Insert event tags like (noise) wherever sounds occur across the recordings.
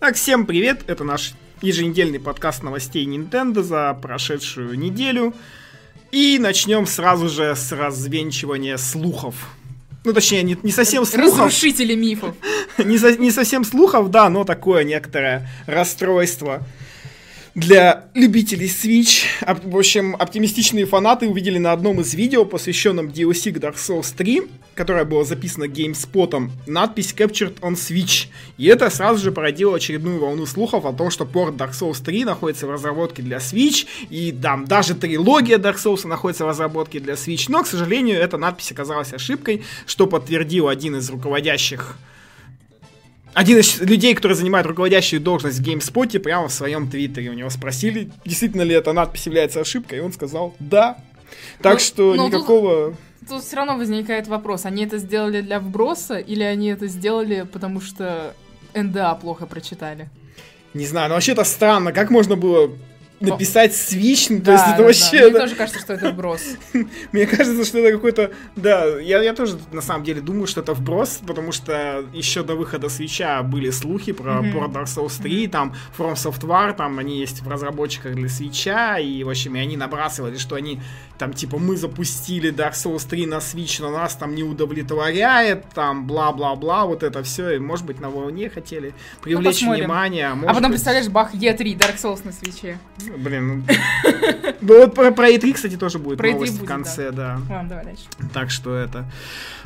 Так, всем привет, это наш еженедельный подкаст новостей Nintendo за прошедшую неделю. И начнем сразу же с развенчивания слухов. Ну, точнее, не, не совсем слухов. Разрушители мифов. (laughs) не, со, не совсем слухов, да, но такое некоторое расстройство для любителей Switch. В общем, оптимистичные фанаты увидели на одном из видео, посвященном DLC Dark Souls 3, которое было записано GameSpot, надпись Captured on Switch. И это сразу же породило очередную волну слухов о том, что порт Dark Souls 3 находится в разработке для Switch, и там даже трилогия Dark Souls находится в разработке для Switch. Но, к сожалению, эта надпись оказалась ошибкой, что подтвердил один из руководящих один из людей, который занимает руководящую должность в GameSpot, прямо в своем твиттере у него спросили, действительно ли эта надпись является ошибкой, и он сказал «да». Так но, что но никакого... Тут, тут все равно возникает вопрос, они это сделали для вброса, или они это сделали, потому что НДА плохо прочитали? Не знаю, но вообще это странно, как можно было написать Switch, ну, да, то есть это да, вообще... Да. Мне да. тоже кажется, что это вброс. (laughs) Мне кажется, что это какой-то... Да, я, я тоже на самом деле думаю, что это вброс, потому что еще до выхода Свеча были слухи про mm-hmm. Port Dark Souls 3, mm-hmm. там From Software, там они есть в разработчиках для Свеча, и, в общем, и они набрасывали, что они там, типа, мы запустили Dark Souls 3 на Switch, но нас там не удовлетворяет, там, бла-бла-бла, вот это все, и, может быть, на волне хотели привлечь ну, внимание. А, а потом, быть... представляешь, бах, E3, Dark Souls на Свече. Блин, ну... Ну вот про, про E3, кстати, тоже будет про новость в конце, да. Ладно, давай дальше. Так что это...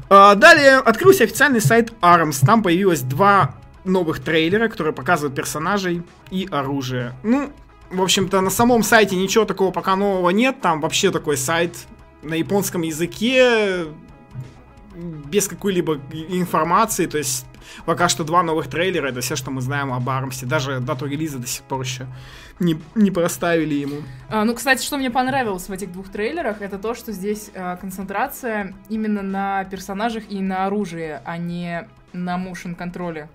А, далее открылся официальный сайт ARMS. Там появилось два новых трейлера, которые показывают персонажей и оружие. Ну, в общем-то, на самом сайте ничего такого пока нового нет. Там вообще такой сайт на японском языке без какой-либо информации. То есть пока что два новых трейлера, это все, что мы знаем об Армсе. Даже дату релиза до сих пор еще не, не проставили ему. А, ну, кстати, что мне понравилось в этих двух трейлерах, это то, что здесь а, концентрация именно на персонажах и на оружии, а не на motion контроле.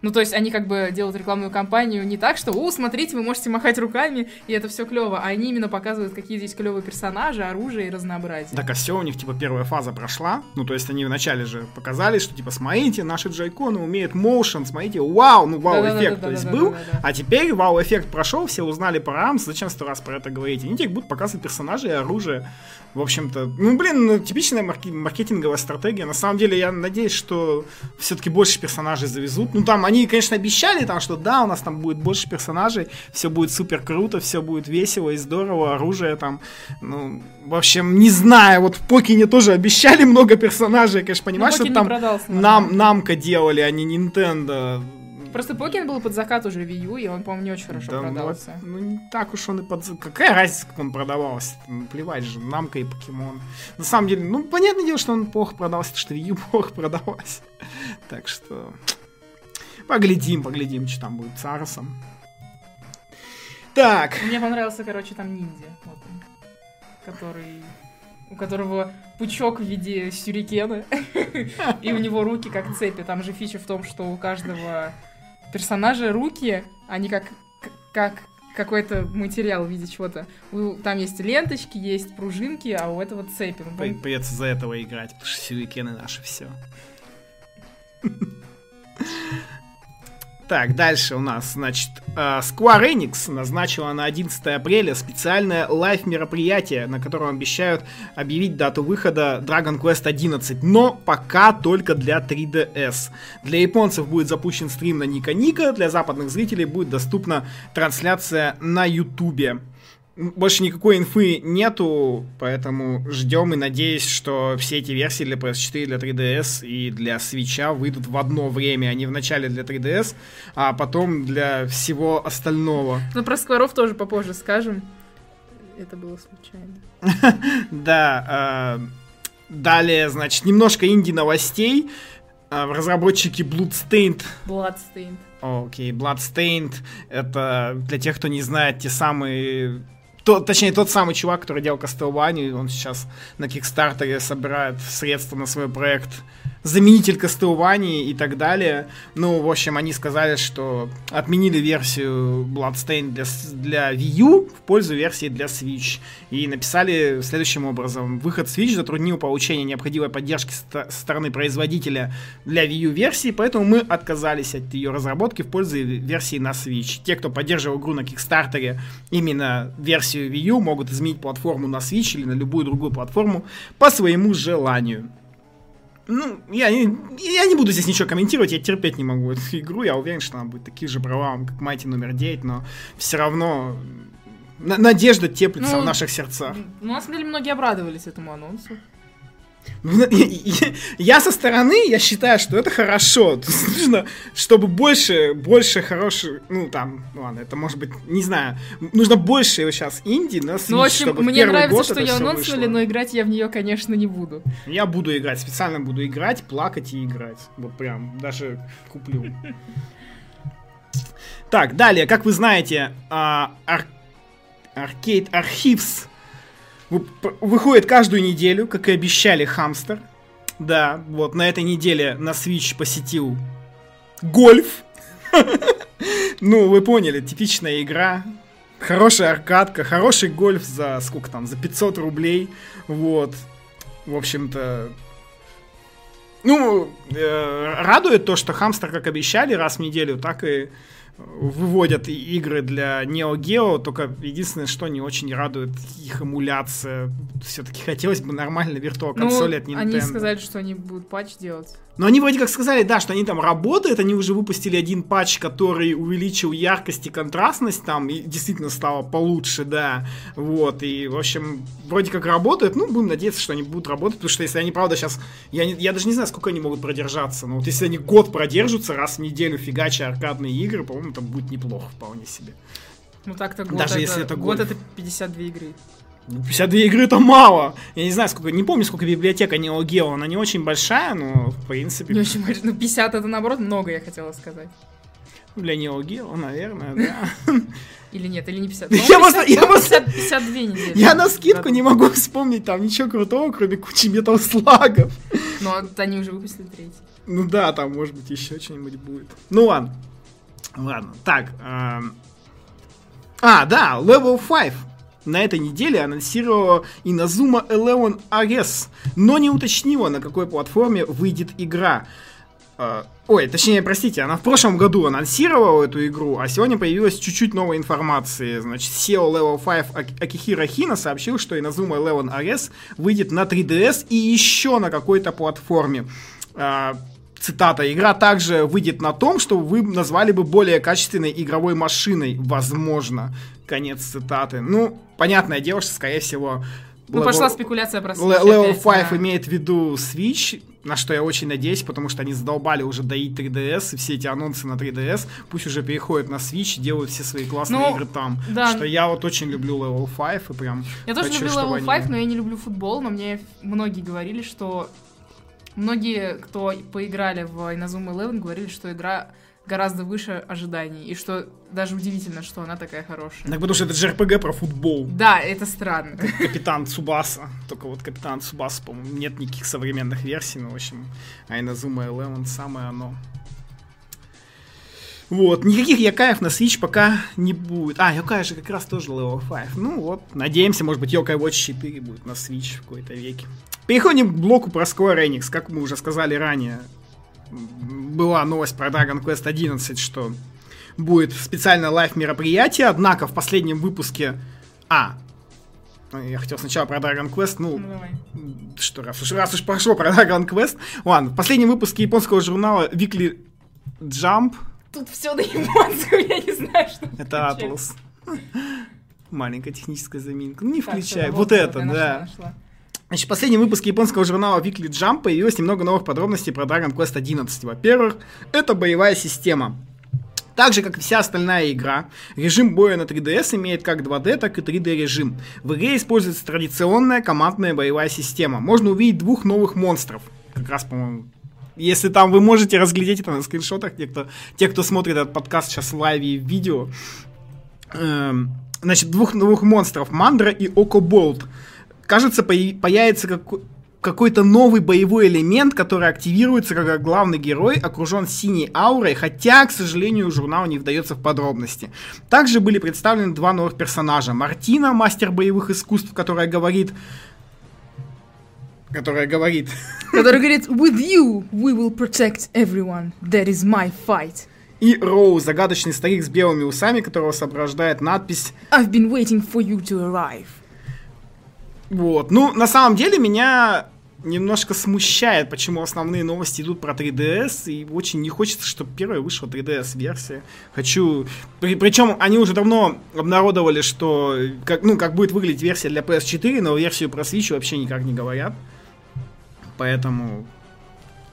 Ну, то есть они как бы делают рекламную кампанию не так, что, о, смотрите, вы можете махать руками, и это все клево, а они именно показывают, какие здесь клевые персонажи, оружие и разнообразие. Так, а все у них, типа, первая фаза прошла, ну, то есть они вначале же показали, что, типа, смотрите, наши джайконы умеют motion, смотрите, вау, ну, вау-эффект, то есть был, а теперь вау-эффект прошел, все узнали про ARMS, зачем сто раз про это говорить? Они теперь будут показывать персонажей и оружие, в общем-то, ну, блин, ну, типичная марки- маркетинговая стратегия, на самом деле, я надеюсь, что все-таки больше персонажей завезут, ну, там, они, конечно, обещали там, что да, у нас там будет больше персонажей, все будет супер круто, все будет весело и здорово, оружие там, ну, в общем, не знаю, вот в Покине тоже обещали много персонажей, конечно, понимаешь, что там нам, намка делали, а не Nintendo. Просто Покин был под закат уже Wii U, и он, по-моему, не очень хорошо да, продался. Ну, ну, не так уж он и под... Какая разница, как он продавался? Ну, плевать же, Намка и Покемон. На самом деле, ну, понятное дело, что он плохо продался, что Wii U плохо продавался. (laughs) Так что... Поглядим, поглядим, что там будет с Арсом. Так. Мне понравился, короче, там ниндзя. Вот он. Который у которого пучок в виде сюрикена, (laughs) и у него руки как цепи. Там же фича в том, что у каждого персонажа руки, они как, как какой-то материал в виде чего-то. Там есть ленточки, есть пружинки, а у этого цепи. Ну, Придется за этого играть, потому что сюрикены наши все. Так, дальше у нас, значит, э, Square Enix назначила на 11 апреля специальное лайв-мероприятие, на котором обещают объявить дату выхода Dragon Quest 11, но пока только для 3DS. Для японцев будет запущен стрим на Ника Ника, для западных зрителей будет доступна трансляция на Ютубе больше никакой инфы нету, поэтому ждем и надеюсь, что все эти версии для PS4, для 3DS и для Switch выйдут в одно время. Они вначале для 3DS, а потом для всего остального. Ну, про Скворов тоже попозже скажем. Это было случайно. (laughs) Да. А, далее, значит, немножко инди-новостей. А, разработчики Bloodstained. Bloodstained. Окей, okay, Bloodstained это для тех, кто не знает, те самые то, точнее, тот самый чувак, который делал Castlevania, он сейчас на Кикстартере собирает средства на свой проект заменитель Castlevania и так далее. Ну, в общем, они сказали, что отменили версию Bloodstained для, для Wii U в пользу версии для Switch. И написали следующим образом. Выход Switch затруднил получение необходимой поддержки со стороны производителя для Wii U версии, поэтому мы отказались от ее разработки в пользу версии на Switch. Те, кто поддерживал игру на Kickstarter, именно версию Wii U, могут изменить платформу на Switch или на любую другую платформу по своему желанию. Ну, я, я не буду здесь ничего комментировать, я терпеть не могу эту игру, я уверен, что она будет такие же права, как Майти номер 9, но все равно надежда теплится ну, в наших сердцах. Ну, на самом деле, многие обрадовались этому анонсу. (laughs) Я со стороны, я считаю, что это хорошо. (laughs) Нужно, чтобы больше, больше хороших, ну там, ну ладно, это может быть, не знаю, нужно больше сейчас инди на Switch, Ну, в общем, мне нравится, что ее анонсили, но играть я в нее, конечно, не буду. Я буду играть, специально буду играть, плакать и играть. Вот прям, даже куплю. Так, далее, как вы знаете, uh, Arcade Archives выходит каждую неделю, как и обещали, Хамстер. Да, вот на этой неделе на Switch посетил гольф. (laughs) Ну, вы поняли, типичная игра. Хорошая аркадка, хороший гольф за сколько там, за 500 рублей. Вот. В общем-то, ну, э, радует то, что Хамстер, как обещали, раз в неделю, так и выводят игры для Neo Geo, только единственное, что не очень радует их эмуляция. Все-таки хотелось бы нормально виртуал консоли ну, от Nintendo. Они сказали, что они будут патч делать. Но они вроде как сказали, да, что они там работают, они уже выпустили один патч, который увеличил яркость и контрастность там, и действительно стало получше, да, вот, и, в общем, вроде как работают, ну, будем надеяться, что они будут работать, потому что если они, правда, сейчас, я, не, я даже не знаю, сколько они могут продержаться, но вот если они год продержатся, раз в неделю фигача аркадные игры, по-моему, это будет неплохо вполне себе. Ну так-то год, Даже это, если это год, год это 52 игры. 52 игры это мало. Я не знаю, сколько, не помню, сколько библиотека Neo Geo. Она не очень большая, но в принципе... Не очень большая. Ну, 50 это наоборот много, я хотела сказать. Для Neo Geo, наверное, да. (laughs) Или нет, или не 50. Я 50, просто, я 50, 52 недели. Я на скидку не могу вспомнить там ничего крутого, кроме кучи метал-слагов. Ну, а они уже выпустили третий. Ну да, там, может быть, еще что-нибудь будет. Ну ладно. Ладно, так. Эм... А, да, Level 5 на этой неделе анонсировала Inazuma Eleven RS, но не уточнила, на какой платформе выйдет игра. Uh, ой, точнее, простите, она в прошлом году анонсировала эту игру, а сегодня появилась чуть-чуть новой информации. Значит, SEO Level 5 Акихира Хина сообщил, что Inazuma Eleven RS выйдет на 3DS и еще на какой-то платформе. Uh, цитата, игра также выйдет на том, что вы назвали бы более качественной игровой машиной, возможно. Конец цитаты. Ну, понятное дело, что, скорее всего... Ну, level, пошла спекуляция про Switch. Level 5 да. имеет в виду Switch, на что я очень надеюсь, потому что они задолбали уже доить 3DS, и все эти анонсы на 3DS, пусть уже переходят на Switch, делают все свои классные ну, игры там. Да. Что я вот очень люблю Level 5, и прям Я тоже люблю Level 5, они... но я не люблю футбол, но мне многие говорили, что Многие, кто поиграли в Inazuma Eleven, говорили, что игра гораздо выше ожиданий. И что даже удивительно, что она такая хорошая. Так потому что это же РПГ про футбол. Да, это странно. Как Капитан Цубаса. Только вот Капитан Цубаса, по-моему, нет никаких современных версий, но, в общем, а Inazuma Eleven самое оно. Вот, никаких Якаев на Switch пока не будет. А, Йокай же как раз тоже Level 5. Ну вот, надеемся, может быть, Йокай Watch 4 будет на Switch в какой-то веке. Переходим к блоку про Square Enix. Как мы уже сказали ранее, была новость про Dragon Quest 11, что будет специальное live мероприятие, однако в последнем выпуске... А, я хотел сначала про Dragon Quest, ну, ну что, раз уж, раз уж прошло про Dragon Quest. Ладно, в последнем выпуске японского журнала Weekly Jump Тут все на японском, я не знаю, что Это Атлас. Маленькая техническая заминка. Ну, не включай. Вот это, да. Значит, в последнем выпуске японского журнала Weekly Jump появилось немного новых подробностей про Dragon Quest 11. Во-первых, это боевая система. Так же, как и вся остальная игра, режим боя на 3DS имеет как 2D, так и 3D режим. В игре используется традиционная командная боевая система. Можно увидеть двух новых монстров. Как раз, по-моему, если там вы можете разглядеть это на скриншотах, те, кто, те, кто смотрит этот подкаст сейчас в лайве и в видео. Эм, значит, двух новых монстров, Мандра и Окоболт. Кажется, появится как... какой-то новый боевой элемент, который активируется, когда главный герой окружен синей аурой, хотя, к сожалению, журнал не вдается в подробности. Также были представлены два новых персонажа. Мартина, мастер боевых искусств, которая говорит... Которая говорит... (laughs) Который говорит, with you we will protect everyone. That is my fight. И Роу, загадочный старик с белыми усами, которого сопровождает надпись I've been waiting for you to arrive. Вот. Ну, на самом деле, меня немножко смущает, почему основные новости идут про 3DS, и очень не хочется, чтобы первая вышла 3DS-версия. Хочу... При, причем они уже давно обнародовали, что как, ну, как будет выглядеть версия для PS4, но версию про Switch вообще никак не говорят. Поэтому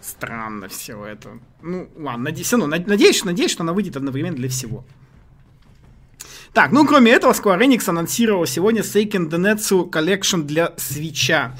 странно все это. Ну, ладно, надеюсь, ну, надеюсь, надеюсь, что она выйдет одновременно для всего. Так, ну кроме этого, Square Enix анонсировал сегодня Seiken Denetsu Collection для Switch.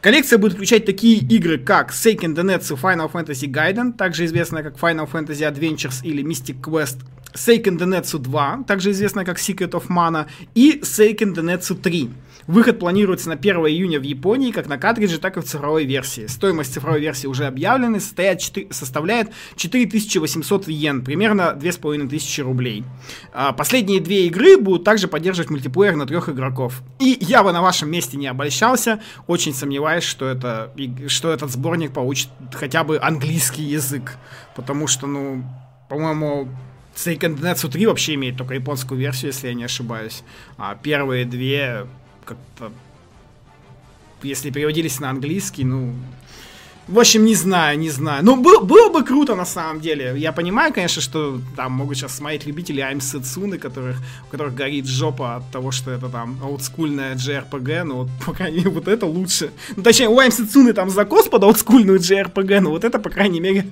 Коллекция будет включать такие игры, как Seiken Denetsu Final Fantasy Gaiden, также известная как Final Fantasy Adventures или Mystic Quest, Seiken Denetsu 2, также известная как Secret of Mana, и Seiken Denetsu 3. Выход планируется на 1 июня в Японии, как на картридже, так и в цифровой версии. Стоимость цифровой версии уже объявлена, состоит 4, составляет 4800 йен, примерно 2500 рублей. А последние две игры будут также поддерживать мультиплеер на трех игроков. И я бы на вашем месте не обольщался, очень сомневаюсь, что, это, что этот сборник получит хотя бы английский язык, потому что, ну, по-моему, Seiken Densetsu 3 вообще имеет только японскую версию, если я не ошибаюсь. А первые две как-то... Если переводились на английский, ну... В общем, не знаю, не знаю. Ну, был, было бы круто, на самом деле. Я понимаю, конечно, что там могут сейчас смотреть любители Айм Сетсуны, которых, у которых горит жопа от того, что это там олдскульная JRPG, но вот, по крайней мере, вот это лучше. Ну, точнее, у Айм Сетсуны там закос под олдскульную JRPG, но вот это, по крайней мере,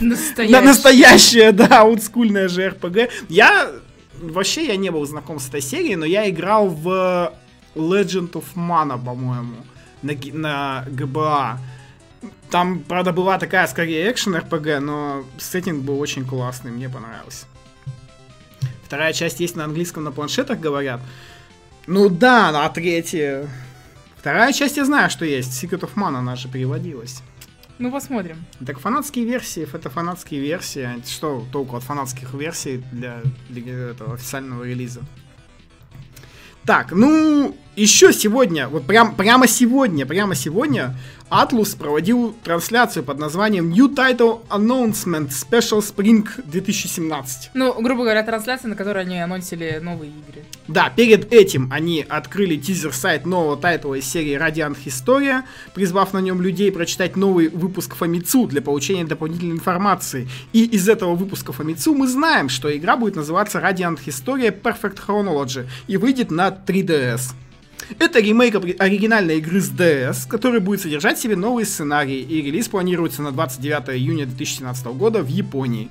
настоящая, настоящая да, олдскульная JRPG. Я вообще я не был знаком с этой серией, но я играл в Legend of Mana, по-моему, на, на ГБА. Там, правда, была такая, скорее, экшен РПГ, но сеттинг был очень классный, мне понравился. Вторая часть есть на английском, на планшетах, говорят. Ну да, а третья... Вторая часть я знаю, что есть. Secret of Mana, она же переводилась. Ну, посмотрим. Так фанатские версии, это фанатские версии. Что толку от фанатских версий для, для этого официального релиза? Так, ну, еще сегодня, вот прям, прямо сегодня, прямо сегодня Atlus проводил трансляцию под названием New Title Announcement Special Spring 2017. Ну, грубо говоря, трансляция, на которой они анонсили новые игры. Да, перед этим они открыли тизер-сайт нового тайтла из серии Radiant Historia, призвав на нем людей прочитать новый выпуск Фомицу для получения дополнительной информации. И из этого выпуска Фомицу мы знаем, что игра будет называться Radiant Historia Perfect Chronology и выйдет на 3DS. Это ремейк оригинальной игры с DS, который будет содержать в себе новые сценарии, и релиз планируется на 29 июня 2017 года в Японии.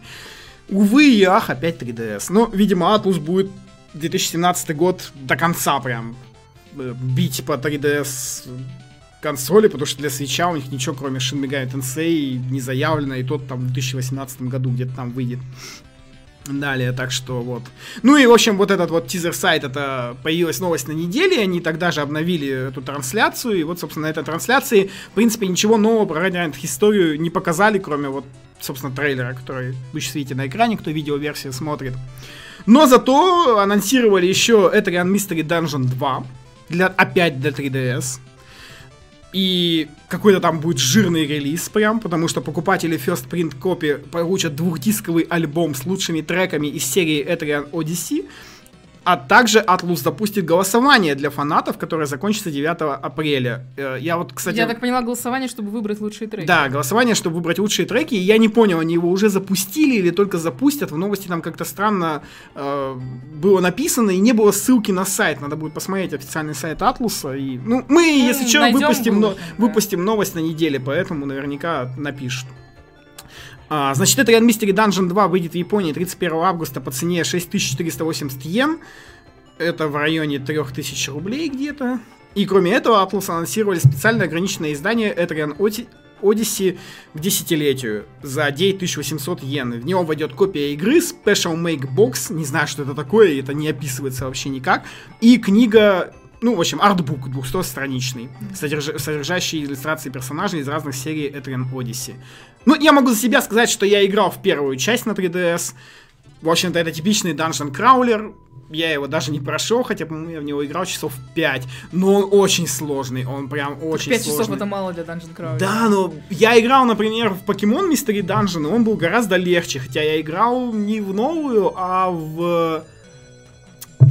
Увы и ах, опять 3DS. Но, видимо, Atlus будет 2017 год до конца прям э, бить по 3DS консоли, потому что для свеча у них ничего, кроме Shin Megami Tensei, не заявлено, и тот там в 2018 году где-то там выйдет. Далее, так что вот. Ну и, в общем, вот этот вот тизер-сайт, это появилась новость на неделе, они тогда же обновили эту трансляцию, и вот, собственно, на этой трансляции, в принципе, ничего нового про Radiant историю не показали, кроме вот, собственно, трейлера, который вы сейчас видите на экране, кто видеоверсию смотрит. Но зато анонсировали еще Etrian Mystery Dungeon 2, для, опять для 3DS и какой-то там будет жирный релиз прям, потому что покупатели First Print Copy получат двухдисковый альбом с лучшими треками из серии Etrian Odyssey, а также Atlus запустит голосование для фанатов, которое закончится 9 апреля. Э, я вот, кстати... Я так поняла, голосование, чтобы выбрать лучшие треки. Да, голосование, чтобы выбрать лучшие треки. И я не понял, они его уже запустили или только запустят. В новости там как-то странно э, было написано, и не было ссылки на сайт. Надо будет посмотреть официальный сайт Атлуса. И, ну, мы, ну, если что, выпустим, но, да. выпустим новость на неделе, поэтому наверняка напишут. А, значит, это Grand Mystery Dungeon 2 выйдет в Японии 31 августа по цене 6480 йен. Это в районе 3000 рублей где-то. И кроме этого, Atlus анонсировали специально ограниченное издание Etrian Odyssey к десятилетию за 9800 йен. В него войдет копия игры Special Make Box, не знаю, что это такое, это не описывается вообще никак, и книга ну, в общем, артбук 200-страничный, содерж... содержащий иллюстрации персонажей из разных серий Etrian Odyssey. Ну, я могу за себя сказать, что я играл в первую часть на 3DS. В общем-то, это типичный данжен краулер. Я его даже не прошел, хотя, по-моему, я в него играл часов 5. Но он очень сложный, он прям очень 5 сложный. часов это мало для Dungeon Crawler. Да, но я играл, например, в Pokemon Mystery Dungeon, и он был гораздо легче, хотя я играл не в новую, а в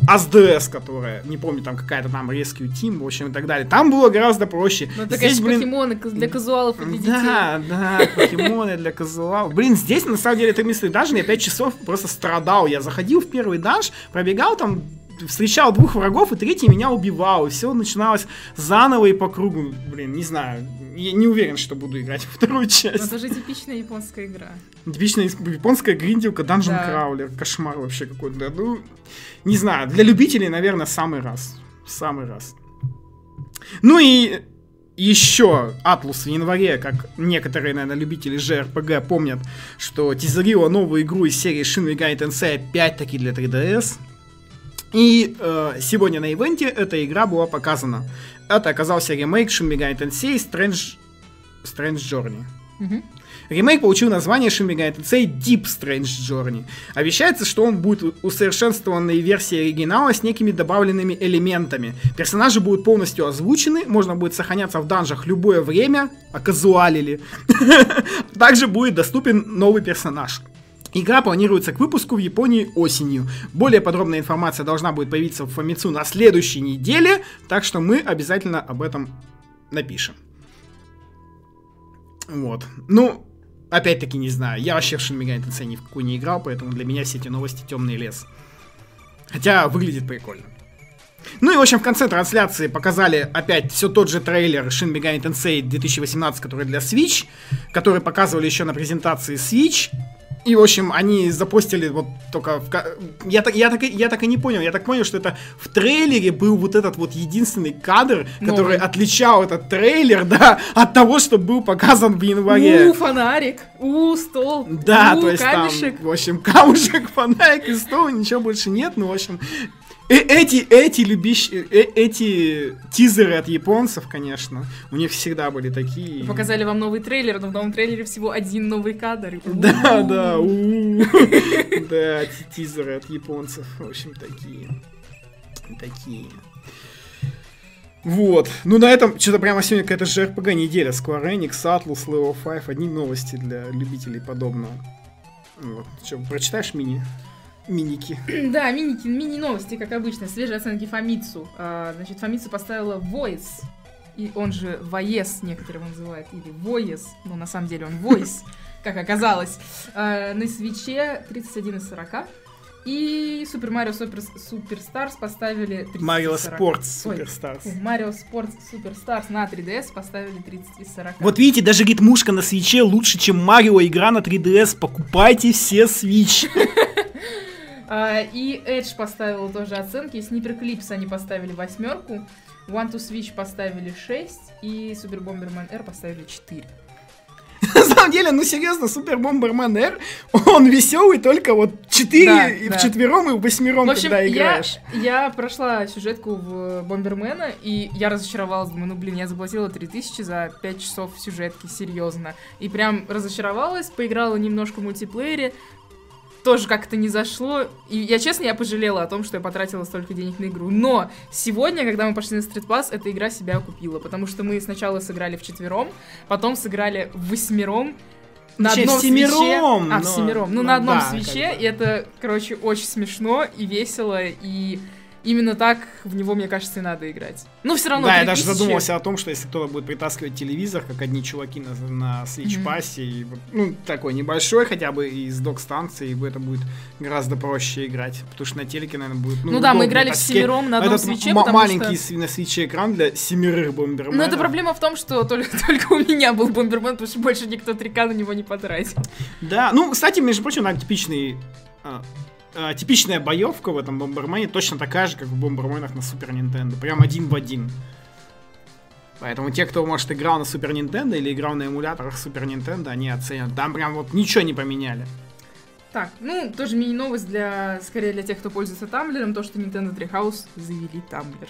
АСДС, которая, не помню, там какая-то там Rescue Team, в общем, и так далее. Там было гораздо проще. Ну, это, Здесь, конечно, блин, покемоны для казуалов и для детей. да, да, покемоны для казуалов. Блин, здесь на самом деле это Mystery Dungeon, я 5 часов просто страдал. Я заходил в первый данж, пробегал там, встречал двух врагов, и третий меня убивал. И все начиналось заново и по кругу. Блин, не знаю. Я не уверен, что буду играть во (laughs) вторую Но часть. это же типичная японская игра. Типичная японская гриндилка, Dungeon Да. Краулер. Кошмар вообще какой-то. Ну, не знаю, для любителей, наверное, самый раз. Самый раз. Ну и еще Атлус в январе, как некоторые, наверное, любители JRPG помнят, что тизерила новую игру из серии Shin Megami Tensei опять-таки для 3DS. И э, сегодня на ивенте эта игра была показана. Это оказался ремейк Megami Tensei Strange, Strange Journey. Мгм. Ремейк получил название Megami Tensei Deep Strange Journey. Обещается, что он будет усовершенствованной версией оригинала с некими добавленными элементами. Персонажи будут полностью озвучены, можно будет сохраняться в данжах любое время, оказуалили. (laughs) Также будет доступен новый персонаж. Игра планируется к выпуску в Японии осенью. Более подробная информация должна будет появиться в Famitsu на следующей неделе, так что мы обязательно об этом напишем. Вот. Ну, опять-таки не знаю. Я вообще в Shin Megami Tensei ни в какую не играл, поэтому для меня все эти новости темный лес. Хотя выглядит прикольно. Ну и, в общем, в конце трансляции показали опять все тот же трейлер Shin Megami Tensei 2018, который для Switch, который показывали еще на презентации Switch. И, в общем, они запостили вот только... в я, так, я, так, и- я так и не понял. Я так понял, что это в трейлере был вот этот вот единственный кадр, который Новый. отличал этот трейлер, (laughs) да, от того, что был показан в январе. У, фонарик, у, стол, Да, у, то есть камешек. там, в общем, (laughs) камушек, фонарик и стол, ничего больше нет, ну, в общем, э- эти, эти любищ... э- эти тизеры от японцев, конечно, у них всегда были такие. Показали вам новый трейлер, но в новом трейлере всего один новый кадр. (laughs) Да, да, (laughs) да, ти- тизеры от японцев, в общем, такие. Такие. Вот. Ну, на этом что-то прямо сегодня какая-то JRPG неделя. Square Enix, Atlus, Level 5. Одни новости для любителей подобного. Вот. Что, прочитаешь мини? Миники. (clears throat) Да, мини, мини-новости, как обычно. Свежие оценки Фамицу. А, значит, Фамицу поставила Voice. И он же Voice, некоторые его называют, или Voice, но на самом деле он Voice, (laughs) как оказалось. А, на свече 31 из 40. И Super Mario Super, Superstars поставили 30 Mario из 40. Sports Superstars. Mario Sports Superstars на 3DS поставили 30 из 40. Вот видите, даже ритмушка на свече лучше, чем Марио игра на 3DS. Покупайте все Switch. (laughs) А, и Edge поставил тоже оценки. Sniper Clips они поставили восьмерку. One to Switch поставили 6. И Super Bomberman R поставили 4. На самом деле, ну серьезно, Супер Бомбермен R, он веселый только вот 4 Да, и да. в четвером и в восьмером, В общем, когда я, играешь. я прошла сюжетку в Бомбермена, и я разочаровалась. Думаю, ну блин, я заплатила 3000 за 5 часов сюжетки, серьезно. И прям разочаровалась, поиграла немножко в мультиплеере, тоже как-то не зашло. И я, честно, я пожалела о том, что я потратила столько денег на игру. Но сегодня, когда мы пошли на Street Pass, эта игра себя окупила. Потому что мы сначала сыграли в четвером, потом сыграли в восьмером. На Точнее, одном в семером, свече. А, в но- семером. Ну, ну на одном да, свече. как бы. И это, короче, очень смешно и весело. И именно так в него, мне кажется, и надо играть. Ну, все равно. Да, я даже 3000 задумался о том, что если кто-то будет притаскивать телевизор, как одни чуваки на, на Switch и вот, ну, такой небольшой хотя бы из док-станции, это будет гораздо проще играть. Потому что на телеке, наверное, будет. Ну, Ну да, мы играли таскать. всемиром на одном свече, м- маленький что- на свече экран для семерых бомберменов. Но это проблема в том, что только, (laughs) только у меня был Бомбермен, потому что больше никто 3К на него не потратил. Да, ну, кстати, между прочим, она типичный... а, типичная боевка в этом Бомбермене точно такая же, как в Бомберменах на Супер Нинтендо. Прям один в один. Поэтому те, кто, может, играл на Супер Нинтендо или играл на эмуляторах Супер Нинтендо, они оценят. Там прям вот ничего не поменяли. Так, ну, тоже мини-новость для, скорее, для тех, кто пользуется Тамблером, то, что Nintendo Treehouse завели Тамблер.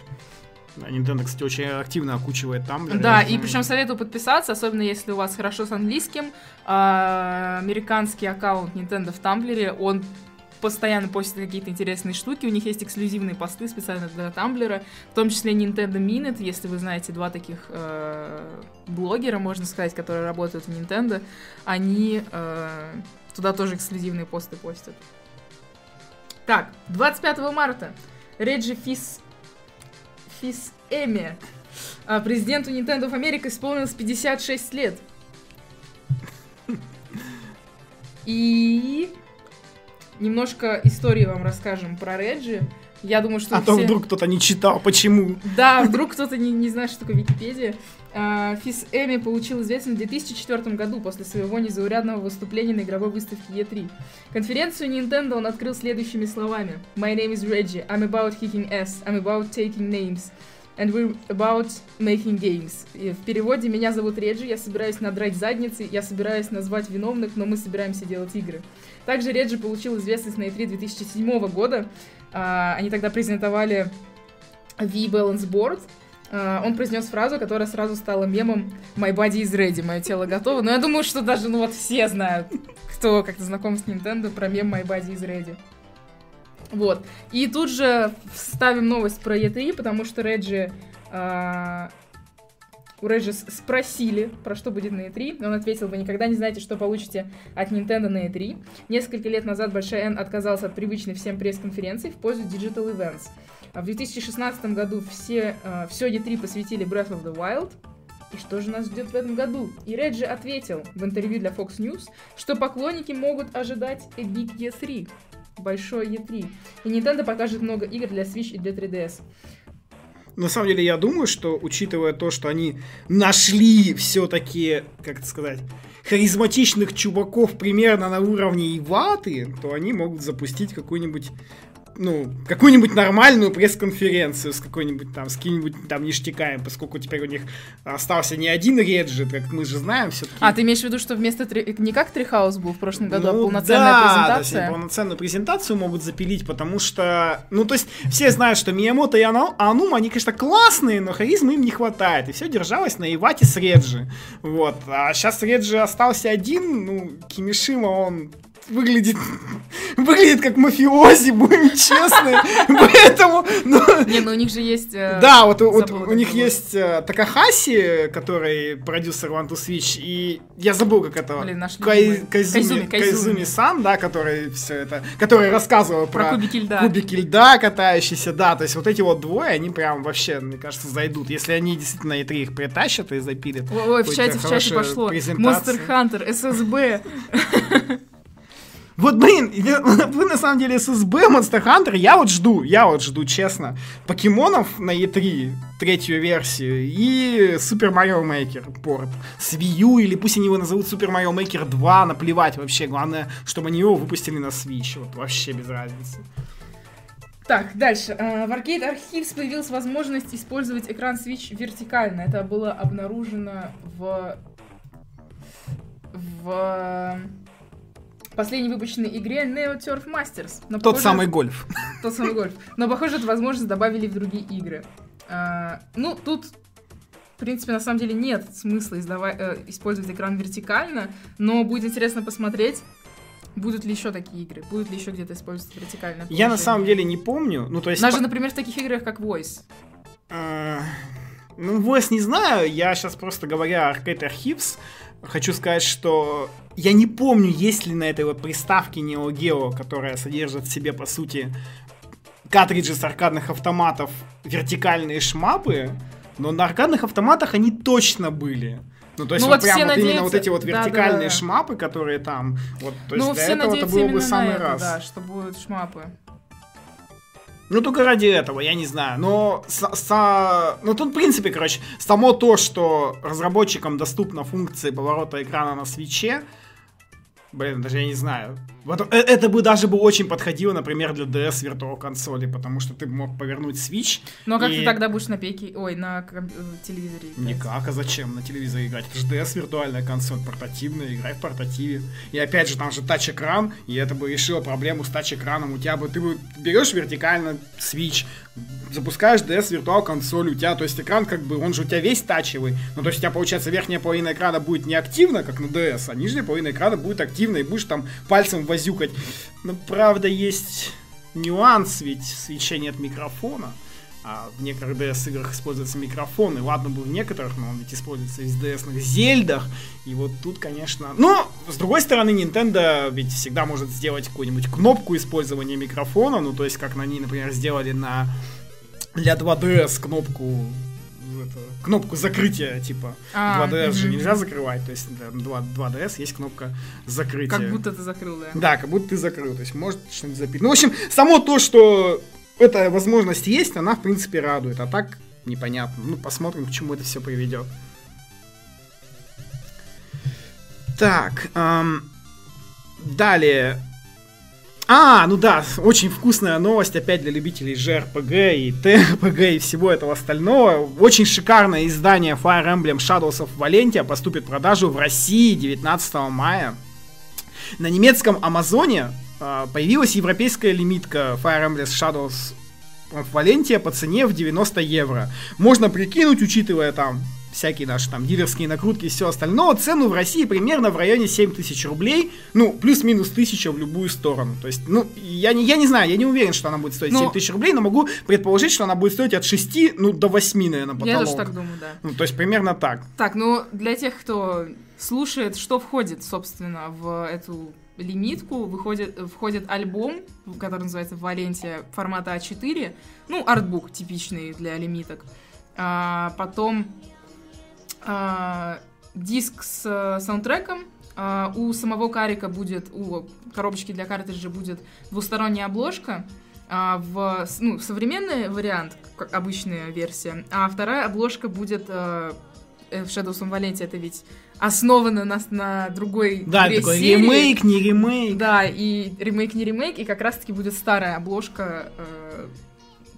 Nintendo, кстати, очень активно окучивает там. Да, и причем советую подписаться, особенно если у вас хорошо с английским. А, американский аккаунт Nintendo в Тамблере, он постоянно постят какие-то интересные штуки. У них есть эксклюзивные посты специально для Тамблера, в том числе Nintendo Minute, если вы знаете два таких э, блогера, можно сказать, которые работают в Nintendo, они э, туда тоже эксклюзивные посты постят. Так, 25 марта Реджи Фис... Фис Эми, а, президенту Nintendo of America исполнилось 56 лет. И немножко истории вам расскажем про Реджи. Я думаю, что А все... то вдруг кто-то не читал, почему? Да, вдруг кто-то не, не знает, что такое Википедия. А, Фис Эми получил известность в 2004 году после своего незаурядного выступления на игровой выставке E3. Конференцию Nintendo он открыл следующими словами. My name is Reggie. I'm about kicking ass. I'm about taking names. And we're about making games. И в переводе «Меня зовут Реджи, я собираюсь надрать задницы, я собираюсь назвать виновных, но мы собираемся делать игры». Также Реджи получил известность на E3 2007 года. А, Они тогда презентовали V-Balance Board. А, Он произнес фразу, которая сразу стала мемом «My body is ready», «Мое тело готово». Но я думаю, что даже, ну вот, все знают, кто как-то знаком с Nintendo, про мем «My body is ready». Вот. И тут же вставим новость про E3, потому что Реджи... а, у Реджи спросили, про что будет на E3. Он ответил, вы никогда не знаете, что получите от Nintendo на E3. Несколько лет назад Большая N отказался от привычной всем пресс-конференции в пользу Digital Events. А в 2016 году все, а, все E3 посвятили Breath of the Wild. И что же нас ждет в этом году? И Реджи ответил в интервью для Fox News, что поклонники могут ожидать a Big E3 большой E3. И Nintendo покажет много игр для Switch и для 3DS. На самом деле, я думаю, что, учитывая то, что они нашли все-таки, как это сказать, харизматичных чуваков примерно на уровне Иваты, то они могут запустить какую-нибудь ну, какую-нибудь нормальную пресс-конференцию с какой-нибудь там, с какими-нибудь там ништяками, поскольку теперь у них остался не один Реджи, как мы же знаем все-таки. А, ты имеешь в виду, что вместо... Три... Не как Трихаус был в прошлом году, а Ну полноценная да, презентация? они полноценную презентацию могут запилить, потому что, ну, то есть, все знают, что Миямото и Ана- Анума, они, конечно, классные, но харизмы им не хватает, и все держалось на Ивате с Реджи, вот, а сейчас Реджи остался один, ну, Кимишима, он выглядит, выглядит как мафиози, будем честны, поэтому, ну, Не, ну у них же есть... э, да, вот, у- вот у них есть э, Такахаси, который продюсер One to Switch, и я забыл, как это... Блин, наш Кай- любимый. Кайзуми, Кайзуми. Кайзуми-сан, да, который все это... Который рассказывал Про про, кубики льда. кубики льда катающиеся, да, то есть вот эти вот двое, они прям вообще, мне кажется, зайдут. Если они действительно и три их притащат и запилят. Ой, в чате, в чате пошло. Monster Hunter, SSB. (laughs) Вот, блин, (laughs) вы на самом деле ССБ, Monster Hunter, я вот жду, я вот жду, честно, покемонов на E3, третью версию, и Super Mario Maker порт с Wii U, или пусть они его назовут Super Mario Maker 2, наплевать вообще, главное, чтобы они его выпустили на Switch, вот вообще без разницы. Так, дальше. Э, В Arcade Archives появилась возможность использовать экран Switch вертикально. Это было обнаружено в... в последней выпущенной игре Neo Turf Masters. Но, Тот похоже, самый гольф. (laughs) Тот самый гольф. Но, похоже, эту возможность добавили в другие игры. А, ну, тут, в принципе, на самом деле нет смысла э, использовать экран вертикально, но будет интересно посмотреть, будут ли еще такие игры, будет ли еще где-то использовать вертикальное Я на самом деле не помню, ну то есть... Даже, по- например, в таких играх, как Voice. Э, Ну, Voice не знаю, я сейчас просто говоря Arcade Archives, хочу сказать, что я не помню, есть ли на этой вот приставке Neo Geo, которая содержит в себе, по сути, картриджи с аркадных автоматов, вертикальные шмапы, но на аркадных автоматах они точно были. Ну, то есть Ну вот, вот прям вот именно вот эти вот да, да, вертикальные да. шмапы, которые там, вот, то есть ну, для этого это было бы самый это, раз. да, что будут шмапы. Ну, только ради этого, я не знаю. Но, с- со- ну, тут, в принципе, короче, само то, что разработчикам доступна функция поворота экрана на свече, Блин, даже я не знаю. Вот э, это бы даже бы очень подходило, например, для DS Virtual консоли, потому что ты мог повернуть Switch. Но как и... ты тогда будешь на пеке, ой, на ком- э, телевизоре играть? Никак, а зачем на телевизоре играть? Это же DS виртуальная консоль, портативная, играй в портативе. И опять же, там же тач-экран, и это бы решило проблему с тач-экраном. У тебя бы, ты бы берешь вертикально Switch, запускаешь DS Virtual консоль, у тебя, то есть экран как бы, он же у тебя весь тачевый, ну то есть у тебя получается верхняя половина экрана будет не активна, как на DS, а нижняя половина экрана будет активна, и будешь там пальцем возюкать. Но правда есть нюанс, ведь в свече нет микрофона. А в некоторых DS играх используется микрофон, и ладно бы в некоторых, но он ведь используется и в DS-ных зельдах, и вот тут, конечно... Но, с другой стороны, Nintendo ведь всегда может сделать какую-нибудь кнопку использования микрофона, ну, то есть, как на ней, например, сделали на для 2DS кнопку это, кнопку закрытия, типа. А, 2DS же мгм. нельзя закрывать, то есть для 2, 2DS есть кнопка закрытия. Как будто ты закрыл, да. Да, как будто ты закрыл, то есть может что-нибудь запить. Ну, в общем, само то, что эта возможность есть, она, в принципе, радует, а так непонятно. Ну, посмотрим, к чему это все приведет. Так, эм, далее. А, ну да, очень вкусная новость опять для любителей JRPG и TRPG и всего этого остального. Очень шикарное издание Fire Emblem Shadows of Valentia поступит в продажу в России 19 мая. На немецком Амазоне появилась европейская лимитка Fire Emblem Shadows Valentia по цене в 90 евро. Можно прикинуть, учитывая там всякие наши там дилерские накрутки и все остальное, цену в России примерно в районе 7 тысяч рублей, ну, плюс-минус тысяча в любую сторону. То есть, ну, я не, я не знаю, я не уверен, что она будет стоить Ну- 7 тысяч рублей, но могу предположить, что она будет стоить от 6, ну, до 8, наверное, потолок. Я тоже так думаю, да. Ну, то есть, примерно так. Так, ну для тех, кто слушает, что входит, собственно, в эту лимитку, выходит, входит альбом, который называется «Валентия» формата А4, ну, артбук типичный для лимиток. А, потом а, диск с э, саундтреком. А, у самого карика будет, у коробочки для картриджа будет двусторонняя обложка. А, в ну, современный вариант, как обычная версия, а вторая обложка будет э, в Shadows of Valentia, это ведь основано на, на другой Да, игре такой серии. ремейк, не ремейк. Да, и ремейк не ремейк, и как раз-таки будет старая обложка э,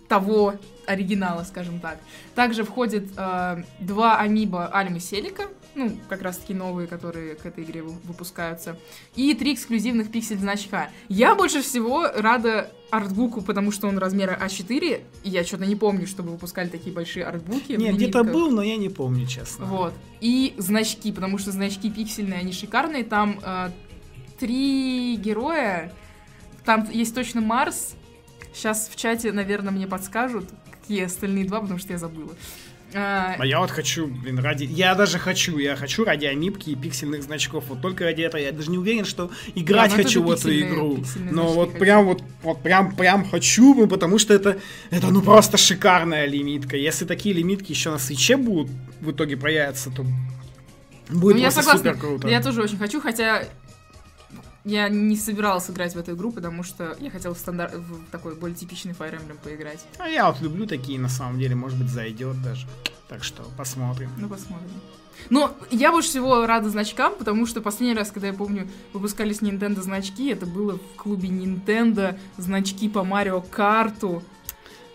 того оригинала, скажем так. Также входит э, два амиба Альмы Селика, ну, как раз-таки новые, которые к этой игре вы- выпускаются, и три эксклюзивных пиксель-значка. Я больше всего рада артбуку, потому что он размера А4, и я что-то не помню, чтобы выпускали такие большие артбуки. в Не, где-то был, но я не помню, честно. Вот. И значки, потому что значки пиксельные, они шикарные. Там э, три героя. Там есть точно Марс. Сейчас в чате, наверное, мне подскажут, какие остальные два, потому что я забыла. А, А я вот хочу, блин, ради... Я даже хочу, я хочу ради амипки и пиксельных значков. Вот только ради этого. Я даже не уверен, что играть Да, хочу в эту игру. Но вот хочу. прям вот, вот прям, прям хочу, ну, потому что это, это ну просто шикарная лимитка. Если такие лимитки еще на свече будут в итоге проявятся, то будет ну, я просто согласна. супер круто. Я тоже очень хочу, хотя я не собиралась играть в эту игру, потому что я хотела в, стандарт, в такой более типичный Fire Emblem поиграть. А я вот люблю такие, на самом деле, может быть, зайдет даже. Так что посмотрим. Ну, посмотрим. Но я больше всего рада значкам, потому что последний раз, когда я помню, выпускались Nintendo значки, это было в клубе Nintendo, значки по Марио Карту.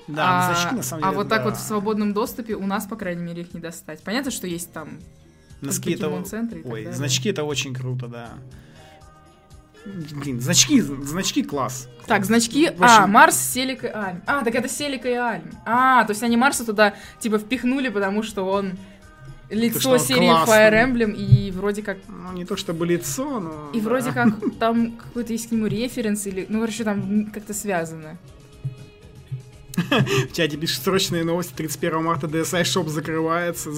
Да, а, значки на самом а деле. вот так да. вот в свободном доступе у нас, по крайней мере, их не достать. Понятно, что есть там Носки это... Так Ой, далее. значки это очень круто, да. Блин, значки, значки класс. Так, значки. В общем- А, Марс, Селика и Альм. А, так это Селика и Альм. А, то есть они Марса туда типа впихнули, потому что он лицо что он серии классный. Fire Emblem и вроде как Ну, не то чтобы лицо, но... И да. вроде как (laughs) там какой-то есть к нему референс или, ну, короче, там как-то связано. В чате пишут срочные новости. 31 марта DSi Shop закрывается.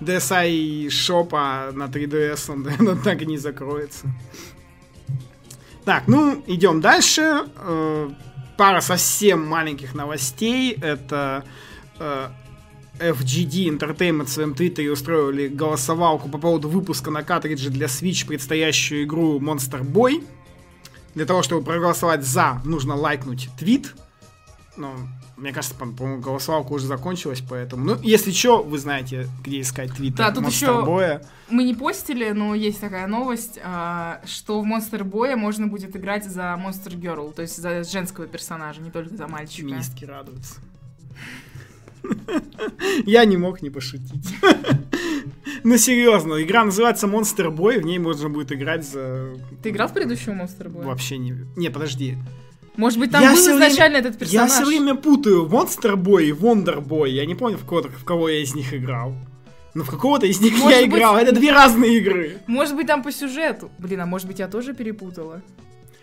DSi (laughs) Shop на 3DS (laughs) он, так и не закроется. Так, ну, идем дальше. Э, Пара совсем маленьких новостей. Это э, FGD Entertainment в своем твиттере устроили голосовалку по поводу выпуска на картридже для Switch предстоящую игру Monster Boy. Для того, чтобы проголосовать за, нужно лайкнуть твит. Ну, Мне кажется, по- по-моему, голосовалка уже закончилась, поэтому... Ну, если что, вы знаете, где искать твиттер Да, тут Monster еще- Boy. Мы не постили, но есть такая новость, а, что в Monster Boy можно будет играть за Monster Girl, то есть за женского персонажа, не только за мальчика. Феминистки радуются. Я не мог не пошутить. Ну, серьезно, игра называется Monster Boy, в ней можно будет играть за... Ты играл в предыдущего Monster Boy? Вообще не... Не, подожди. Может быть, там Я был всё время- изначально этот Я персонаж? все время путаю Monster Boy и Wonder Boy. Я не помню, в кого, в кого я из них играл. Но в какого-то из них Может я быть- играл. Это две разные игры. Может быть, там по сюжету. Блин, а может быть, я тоже перепутала?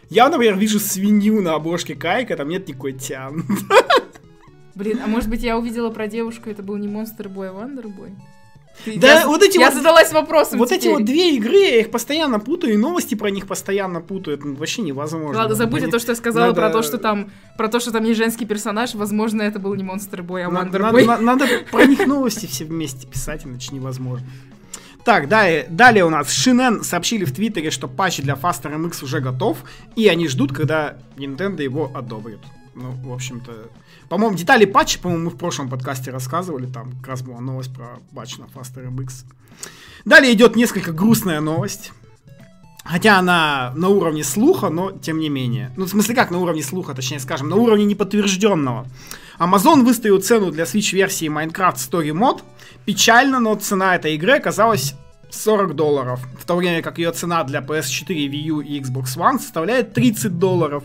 Я, например, вижу свинью на обложке Кайка, там нет никакой тян. (laughs) Блин, а может быть, я увидела про девушку, это был не Monster Boy, а Wonder Boy? Ты- Да, я, вот эти я вот- задалась вопросом Вот эти теперь. вот две игры, я их постоянно путаю, и новости про них постоянно путаю. Это вообще невозможно. Ладно, забудь Про о то, что я сказала надо- про то, что там про то, что там не женский персонаж. Возможно, это был не Monster Boy, а Wonder надо, Boy. на- надо про них новости все вместе писать, иначе невозможно. Так, далее, далее у нас Шинен сообщили в Твиттере, что патч для Faster MX уже готов, и они ждут, когда Nintendo его одобрит. Ну, в общем-то... По-моему, детали патча, по-моему, мы в прошлом подкасте рассказывали, там как раз была новость про патч на Faster MX. Далее идет несколько грустная новость. Хотя она на уровне слуха, но тем не менее. Ну, в смысле, как на уровне слуха, точнее скажем, на уровне неподтвержденного. Amazon выставил цену для Switch-версии Minecraft Story Mod. Печально, но цена этой игры оказалась 40 долларов, в то время как ее цена для PS4, Wii U и Xbox One составляет 30 долларов.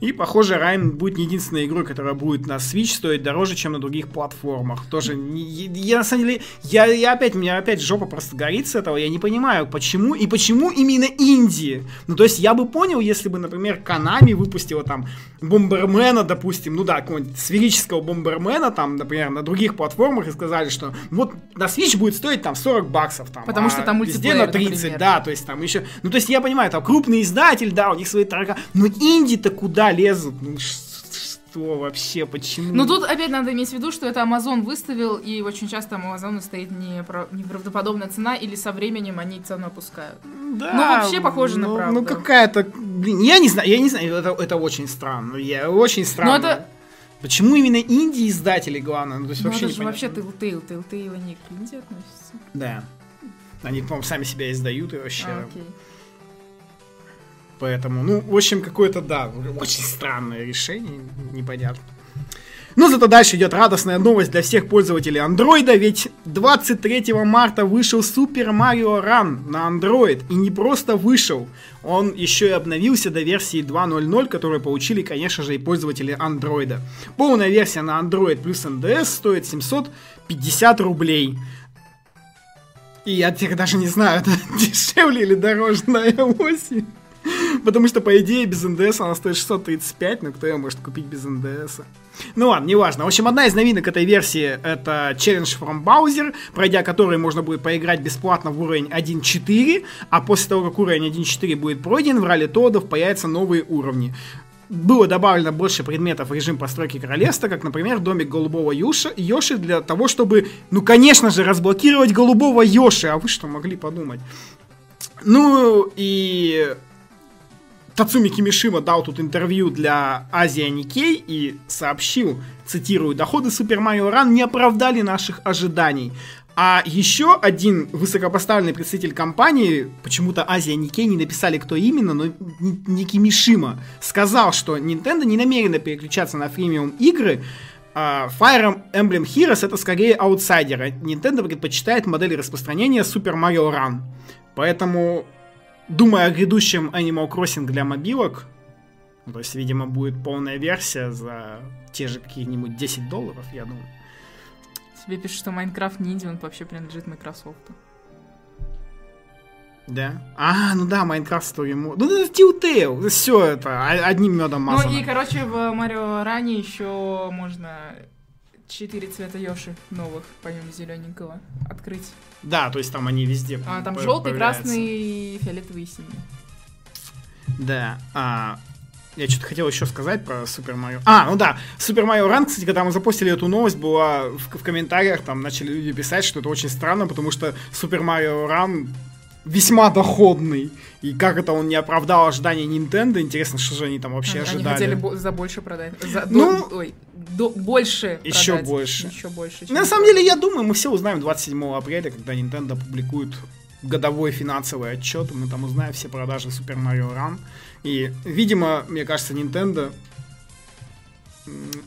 И, похоже, Райм будет не единственной игрой, которая будет на Switch стоить дороже, чем на других платформах. Тоже, не- я на самом деле, я, я опять, у меня опять жопа просто горит с этого, я не понимаю, почему, и почему именно Индии. Ну, то есть, я бы понял, если бы, например, Konami выпустила там Бомбермена, допустим, ну да, какого-нибудь сферического Бомбермена, там, например, на других платформах и сказали, что вот на Switch будет стоить там 40 баксов, там, Потому что а там везде на 30, например. да, то есть там еще, ну то есть я понимаю, там крупный издатель, да, у них свои торга, но инди-то куда лезут, ну что вообще, почему? Ну тут опять надо иметь в виду, что это Amazon выставил, и очень часто у Amazon стоит неправдоподобная цена, или со временем они цену опускают. Да, ну, вообще похоже на ну, правду. Ну какая-то, блин, я не знаю, я не знаю, это, это очень странно, я очень странно. Ну, это- Почему именно инди издатели главное? Ну, то есть Ну вообще это же вообще Telltale, Telltale не к Инди относится. Да. Они, по-моему, сами себя издают и вообще. А, окей. Поэтому, ну, в общем, какое-то, да, очень странное решение, непонятно. Но зато дальше идет радостная новость для всех пользователей андроида, ведь 23 марта вышел Super Mario Run на Android. И не просто вышел, он еще и обновился до версии 2.0.0, которую получили, конечно же, и пользователи андроида. Полная версия на Android плюс NDS стоит 750 рублей. И я теперь даже не знаю, (laughs) это дешевле или дороже на iOS. Потому что, по идее, без НДС она стоит 635, но кто ее может купить без НДС? Ну ладно, неважно. В общем, одна из новинок этой версии это Challenge from Bowser, пройдя который можно будет поиграть бесплатно в уровень 1.4, а после того, как уровень 1.4 будет пройден, в Ралли Тодов появятся новые уровни. Было добавлено больше предметов в режим постройки королевства, как, например, домик голубого Юша, Йоши для того, чтобы, ну, конечно же, разблокировать голубого Йоши. А вы что могли подумать? Ну, и Тацуми Кимишима дал тут интервью для Азия Никей и сообщил, цитирую, доходы Super Mario Run не оправдали наших ожиданий. А еще один высокопоставленный представитель компании, почему-то Азия Никей не написали, кто именно, но не Кимишима, сказал, что Nintendo не намерена переключаться на фримиум игры, а Fire Emblem Heroes это скорее аутсайдер. а Nintendo предпочитает модель распространения Super Mario Run. Поэтому думая о грядущем Animal Crossing для мобилок, то есть, видимо, будет полная версия за те же какие-нибудь 10 долларов, я думаю. Тебе пишут, что Майнкрафт не инди, он вообще принадлежит Microsoft. Да? А, ну да, Minecraft Story Mode. Ну, это Telltale. Все это о- одним медом мазано. Ну и, короче, в Марио Ране еще можно четыре цвета Йоши новых, помимо зелененького, открыть. Да, то есть там они везде А, там желтый, красный, фиолетовый и синий. Да. А, я что-то хотел еще сказать про Супер Марио. А, ну да, Супер Марио Ран, кстати, когда мы запустили эту новость, была в, в комментариях, там начали люди писать, что это очень странно, потому что Супер Марио Ран весьма доходный. И как это он не оправдал ожидания Nintendo, интересно, что же они там вообще Они ожидали. хотели бо- за больше продать. За, Ну, до- ой, до- больше еще продать. больше. Еще больше. На самом деле, я думаю, мы все узнаем 27 апреля, когда Nintendo публикует годовой финансовый отчет, мы там узнаем все продажи Super Mario Run. И, видимо, мне кажется, Nintendo...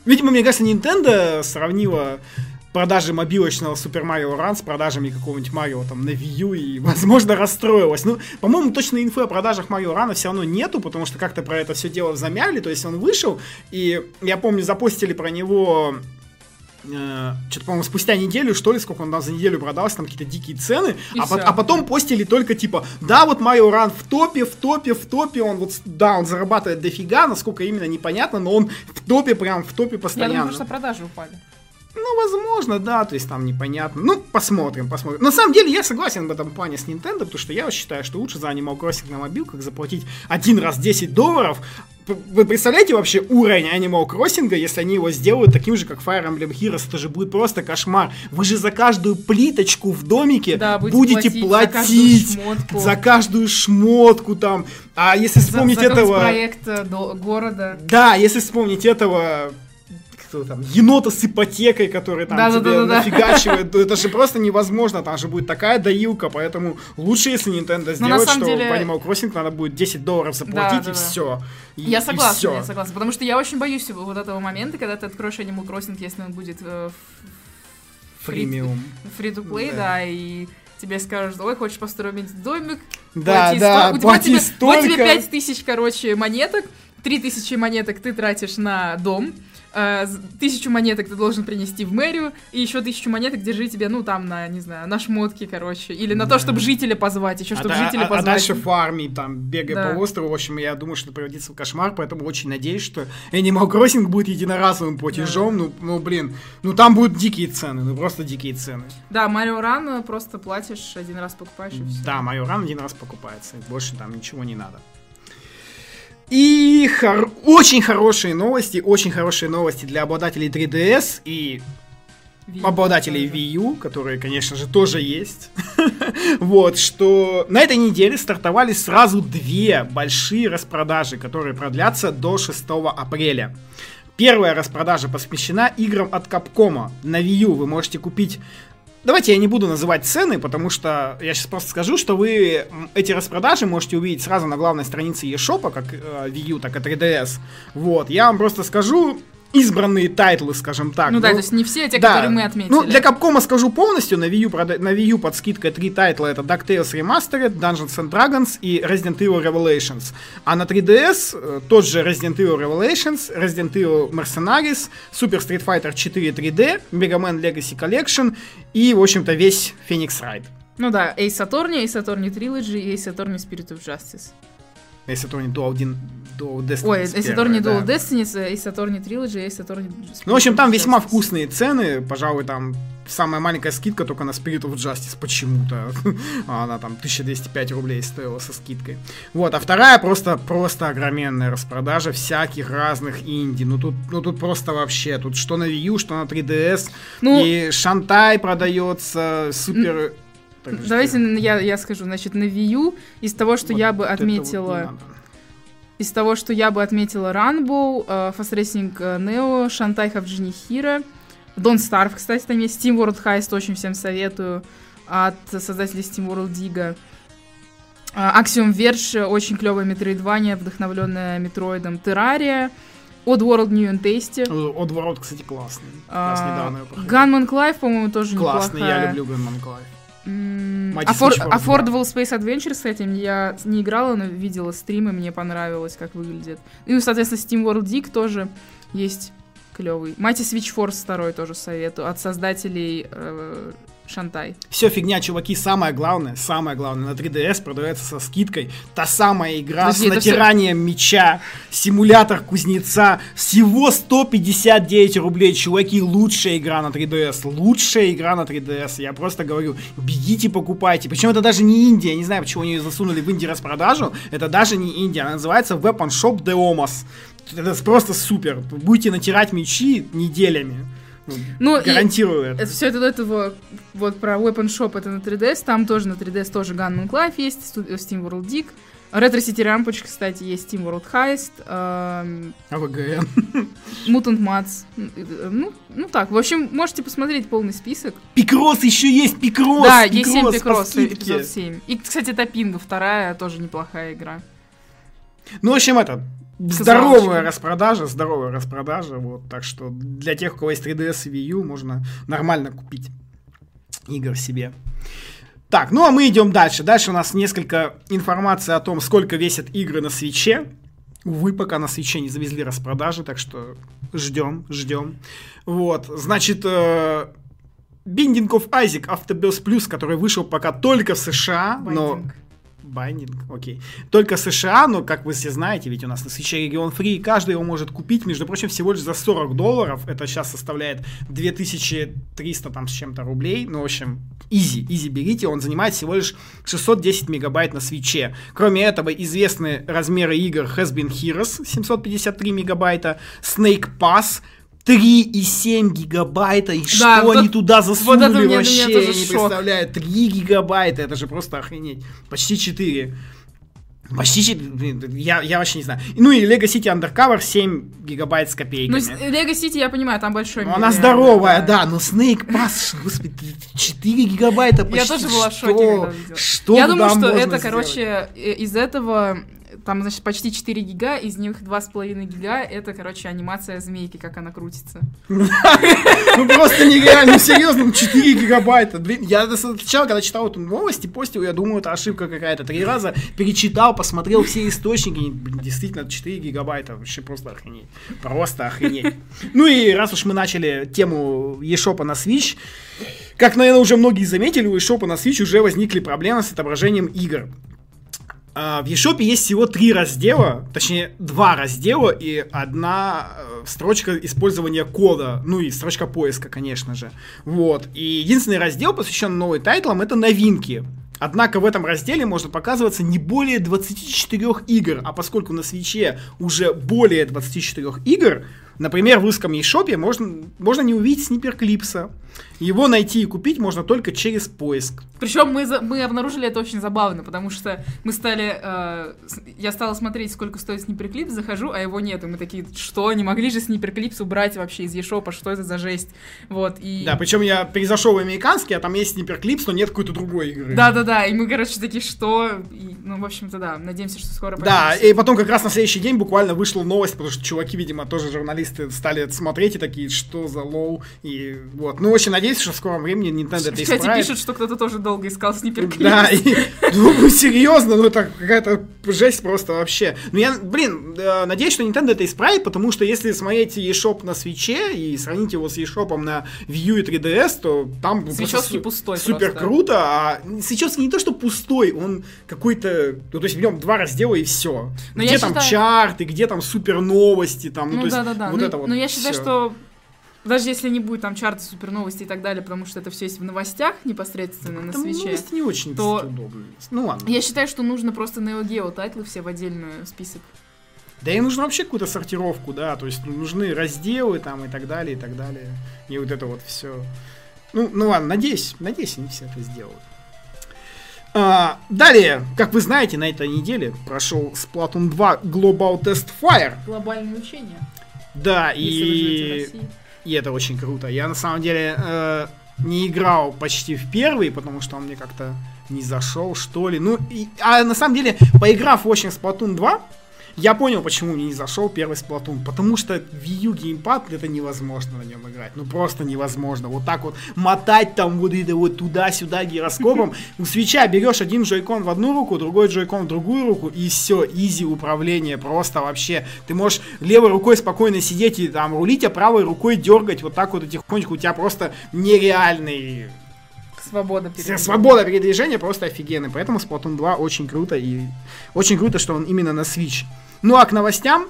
Видимо, мне кажется, Nintendo сравнила продажи мобилочного Super Mario Run с продажами какого-нибудь Марио там на Wii U и, (laughs) возможно, расстроилась. Ну, по-моему, точно инфы о продажах Марио Рана все равно нету, потому что как-то про это все дело замяли, то есть он вышел, и я помню, запостили про него э, что-то, по-моему, спустя неделю, что ли, сколько он там за неделю продался, там какие-то дикие цены, И а, пот- а потом постили только типа, да, вот Марио Ран в топе, в топе, в топе, он вот, да, он зарабатывает дофига, насколько именно непонятно, но он в топе, прям в топе Я постоянно. думаю, что продажи упали. Ну, возможно, да, то есть там непонятно. Ну, посмотрим, посмотрим. На самом деле, я согласен в этом плане с Nintendo, потому что я считаю, что лучше за Animal Crossing на мобилках заплатить один раз 10 долларов. Вы представляете вообще уровень Animal Crossing, если они его сделают таким же, как Fire Emblem Heroes? Это же будет просто кошмар. Вы же за каждую плиточку в домике Да, будете будете платить за платить, каждую шмотку. за каждую шмотку там. А если За- вспомнить за этого... проект э, до- города. Да, если вспомнить этого кто там, енота с ипотекой, который там тебе Да-да-да-да-да. нафигачивает, то это же просто невозможно, там же будет такая доилка, поэтому лучше, если Nintendo сделает, что деле- в Animal Crossing надо будет 10 долларов заплатить и Да-да-да. все. Я согласна, я согласна. Потому что я очень боюсь вот этого момента, когда ты откроешь Animal Crossing, если он будет э, Фримиум. play, Да. да, и тебе скажут, ой, хочешь построить домик, Да, плати да, сто- у тебя плати тебе, Вот тебе столько. 5 тысяч, короче, монеток, 3 тысячи монеток ты тратишь на дом, э, тысячу монеток ты должен принести в мэрию, и еще тысячу монеток держи тебе, ну, там, на, не знаю, на шмотки, короче, или на Да. то, чтобы жителя позвать, еще, чтобы а, да- жителя а- а позвать. дальше фарми, там, бегай Да. по острову. В общем, я думаю, что это превратится в кошмар, поэтому очень надеюсь, что Animal Crossing будет единоразовым платежом. Ну, ну, блин, ну там будут дикие цены, ну просто дикие цены. Да, Марио Ран просто платишь, один раз покупаешь и все. Да, Майо Ран один раз покупается, больше там ничего не надо. И хор- очень хорошие новости, очень хорошие новости для обладателей 3DS и обладателей Wii U, которые, конечно же, тоже есть. (laughs) вот, что на этой неделе стартовали сразу две большие распродажи, которые продлятся до 6 апреля. Первая распродажа посвящена играм от Capcom. На Wii U вы можете купить Давайте я не буду называть цены, потому что я сейчас просто скажу, что вы эти распродажи можете увидеть сразу на главной странице eShop, как э, Wii U, так и 3DS. Вот, я вам просто скажу избранные тайтлы, скажем так. Ну да, то есть не все те, да. которые мы отметили. Ну, для Capcom скажу полностью, на Wii U, прода- на Wii U под скидкой три тайтла, это DuckTales Remastered, Dungeons and Dragons и Resident Evil Revelations. А на 3DS э, тот же Resident Evil Revelations, Resident Evil Mercenaries, Super Street Fighter 4 3D, Mega Man Legacy Collection и, в общем-то, весь Phoenix Wright. Ну да, Ace Attorney, Ace Attorney Trilogy и Ace Attorney Spirit of Justice. Если то не Dual, Din- Dual Destiny. Ой, первая, Attorney да. Dual Destiny, Ace Attorney Trilogy, Attorney Spirit Ну, в общем, там весьма вкусные цены. Пожалуй, там самая маленькая скидка только на Spirit of Justice почему-то. (laughs) А Она там 1205 рублей стоила со скидкой. Вот, а вторая просто, просто огроменная распродажа всяких разных инди. Ну тут, ну тут просто вообще, тут что на Wii U, что на 3DS. Ну, И Шантай продается, супер... Так, что- давайте я, я скажу, значит, на Wii U из того, что Вот я бы вот отметила... надо. Из того, что я бы отметила Runbow, э, Fast Racing э, Neo, Shantai Havjini Hero, Don't Starve, кстати, там есть Steam World Heist, очень всем советую, от создателей Steam World Diga. А, Axiom Verge, очень клевая метроидвания, вдохновленная метроидом Террария. Oddworld New and Tasty. Oddworld, кстати, классный. А. Gunman Clive, по-моему, тоже Классный, неплохая. я люблю Gunman Clive. Force Affordable Space Adventure, кстати, я не играла, но видела стримы, мне понравилось, как выглядит. Ну и, соответственно, Steam World Dig тоже есть клевый. Mighty Switch Force второй тоже советую, от создателей э, Шантай. Все фигня, чуваки, самое главное, самое главное, на 3DS продается со скидкой. Та самая игра Подожди, с натиранием меча, симулятор кузнеца, всего 159 рублей, чуваки, лучшая игра на 3DS, лучшая игра на 3DS, я просто говорю, бегите покупайте, причем это даже не Индия, я не знаю, почему они ее засунули в Индии распродажу, это даже не Индия, она называется Weapon Shop Deomos, это просто супер, будете натирать мечи неделями. Ну, и Гарантирую это. Это все это до этого, вот про Weapon Shop это на 3DS, там тоже на 3DS тоже Gunman Life есть, э, Steam World Dig. Retro City Rampage, кстати, есть Steam World Heist, эм, АВГН. Mutant Mats. э, Ну, ну так, в общем, можете посмотреть полный список. Пикрос еще есть, Пикрос! да, есть 7 по Пикрос, эпизод 7. И, кстати, Топинга, вторая, тоже неплохая игра. Ну, в общем, это здоровая распродажа, здоровая распродажа, вот, так что для тех, у кого есть 3DS и Wii U, можно нормально купить игр себе. Так, ну а мы идем дальше. Дальше у нас несколько информации о том, сколько весят игры на свече. Увы, пока на свече не завезли распродажи, так что ждем, ждем. Вот, значит, э, Binding of Isaac Afterbirth Plus, который вышел пока только в США, но... Байдинг. Окей. Только США, но, как вы все знаете, ведь у нас на свече регион фри, каждый его может купить, между прочим, всего лишь за 40 долларов. Это сейчас составляет 2300 там с чем-то рублей. Ну, в общем, изи, изи берите. Он занимает всего лишь 610 мегабайт на свече. Кроме этого, известны размеры игр Has Been Heroes 753 мегабайта, Snake Pass 3,7 гигабайта, и что вот они это- туда засунули это мне- меня вообще, тоже я не шок. представляю, 3 гигабайта, это же просто охренеть, почти 4. Почти 4, блин, я, я вообще не знаю. Ну и Lego City Undercover 7 гигабайт с Ну, копейками. с- Lego City, я понимаю, там большой Ну, она здоровая, да, но Snake Pass, господи, 4 гигабайта почти. Я тоже была в шоке, что? Что Я думаю, что это, сделать? короче, э, из этого там, значит, почти 4 гига, из них 2,5 гига, это, короче, анимация змейки, как она крутится. Ну просто нереально, ну, серьезно, ну, 4 гигабайта. Блин, я сначала, когда читал эту новость и постил, я думаю, это ошибка какая-то. Три раза перечитал, посмотрел все источники, действительно, 4 гигабайта, вообще просто охренеть. Просто охренеть. Ну и раз уж мы начали тему eShop на Switch, как, наверное, уже многие заметили, у eShop на Switch уже возникли проблемы с отображением игр. А, В eShop есть всего три раздела, точнее два раздела и одна э, строчка использования кода, ну и строчка поиска, конечно же. Вот. И единственный раздел, посвященный новым тайтлам, это новинки. Однако в этом разделе может показываться не более 24 игр, а поскольку на свече уже более 24 игр, например, в русском eShop можно, можно не увидеть снипер клипса. Его найти и купить можно только через поиск. Причем мы, за- мы обнаружили это очень забавно, потому что мы стали... э, я стала смотреть, сколько стоит сниперклипс, захожу, а его нету. Мы такие, что, не могли же сниперклипс убрать вообще из eShop, что это за жесть? Вот, и... Да, причем я перезашел в американский, а там есть Snipperclips, но нет какой-то другой игры. Да-да-да, и мы, короче, такие, что? И, ну, в общем-то, да, надеемся, что скоро Да, появится. и потом как раз на следующий день буквально вышла новость, потому что чуваки, видимо, тоже журналисты стали это смотреть и такие, что за лол, и вот. Ну, очень надеюсь, что в скором времени Nintendo это чате исправит. пишут, что кто-то тоже долго искал Snipperclips. Да, и, ну, серьезно, ну, это какая-то жесть просто вообще. Ну, я, блин, э, надеюсь, что Nintendo это исправит, потому что если смотреть eShop на Switch е и сравнить его с eShop на Wii U и 3DS, то там Switch евский пустой Супер просто. круто, а Switch евский не то, что пустой, он какой-то, ну, то есть в нем два раздела и все. Но где там считаю- чарты, где там супер новости, там, ну, Ну то есть да-да-да. Вот Ну, это вот но я считаю, всё. что даже если не будет там чарты, супер новости и так далее, потому что это все есть в новостях непосредственно на Там Switch е. новости не очень то- удобно. Ну ладно. Я считаю, что нужно просто Neo Geo тайтлы все в отдельную список. Да и нужно вообще какую-то сортировку, да, то есть ну, нужны разделы там и так далее, и так далее. И вот это вот все. Ну, ну ладно, надеюсь, надеюсь, они все это сделают. А, далее, как вы знаете, на этой неделе прошел Splatoon 2 Global Testfire. Глобальные учения. Да, и, и это очень круто. Я на самом деле э, не играл почти в первый, потому что он мне как-то не зашел, что ли. Ну, и- а на самом деле, поиграв очень в Splatoon 2, я понял, почему мне не зашел первый Splatoon. Потому что Wii U геймпад это невозможно на нем играть. Ну просто невозможно. Вот так вот мотать там вот это вот туда-сюда гироскопом. (laughs) У свеча берешь один джойкон в одну руку, другой джойкон в другую руку, и все, изи управление. Просто вообще. Ты можешь левой рукой спокойно сидеть и там рулить, а правой рукой дергать вот так вот тихонечку. У тебя просто нереальный Свобода Вся перед Свобода передвижения просто офигенная. Поэтому Splatoon 2 очень круто. И очень круто, что он именно на Switch. Ну а к новостям.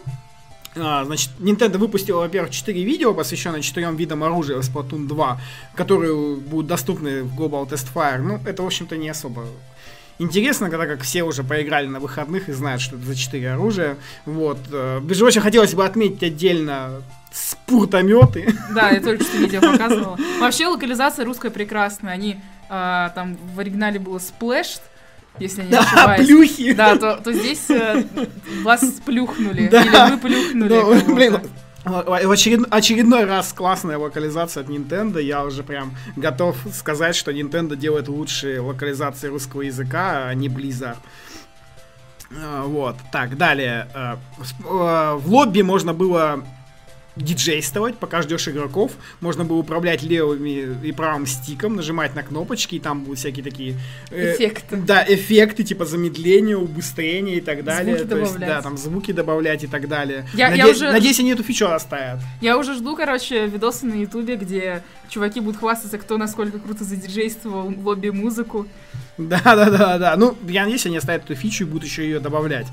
а, значит, Nintendo выпустила, во-первых, 4 видео, посвященные 4 видам оружия в Splatoon 2, которые будут доступны в Global Test Fire. Ну, это, в общем-то, не особо интересно, когда как все уже поиграли на выходных и знают, что это за 4 оружия. Вот. э, Между прочим, хотелось бы отметить отдельно спуртометы. Да, я только что видео (laughs) показывала. Вообще локализация русская прекрасная. Они а, там в оригинале было splashed, если я не Да, ошибаюсь. плюхи. Да, то, то здесь э, вас сплюхнули. Да. Или вы плюхнули. Ну, кого-то. блин, в очеред- очередной раз классная локализация от Nintendo. Я уже прям готов сказать, что Nintendo делает лучшие локализации русского языка, а не Blizzard. А, Вот, так, далее. Э, э, В лобби можно было диджействовать, пока ждешь игроков. Можно было управлять левым и правым стиком, нажимать на кнопочки, и там будут всякие такие... э, Эффекты. Да, эффекты типа замедления, убыстрения и так далее. Звуки То есть, добавлять. да, там звуки добавлять и так далее. Я- я Наде- уже- Надеюсь, они эту фичу оставят. Я уже жду, короче, видосы на ютубе, где чуваки будут хвастаться, кто насколько круто задиджействовал в лобби музыку. Да, да, да, да. Ну, я надеюсь, они оставят эту фичу и будут еще ее добавлять.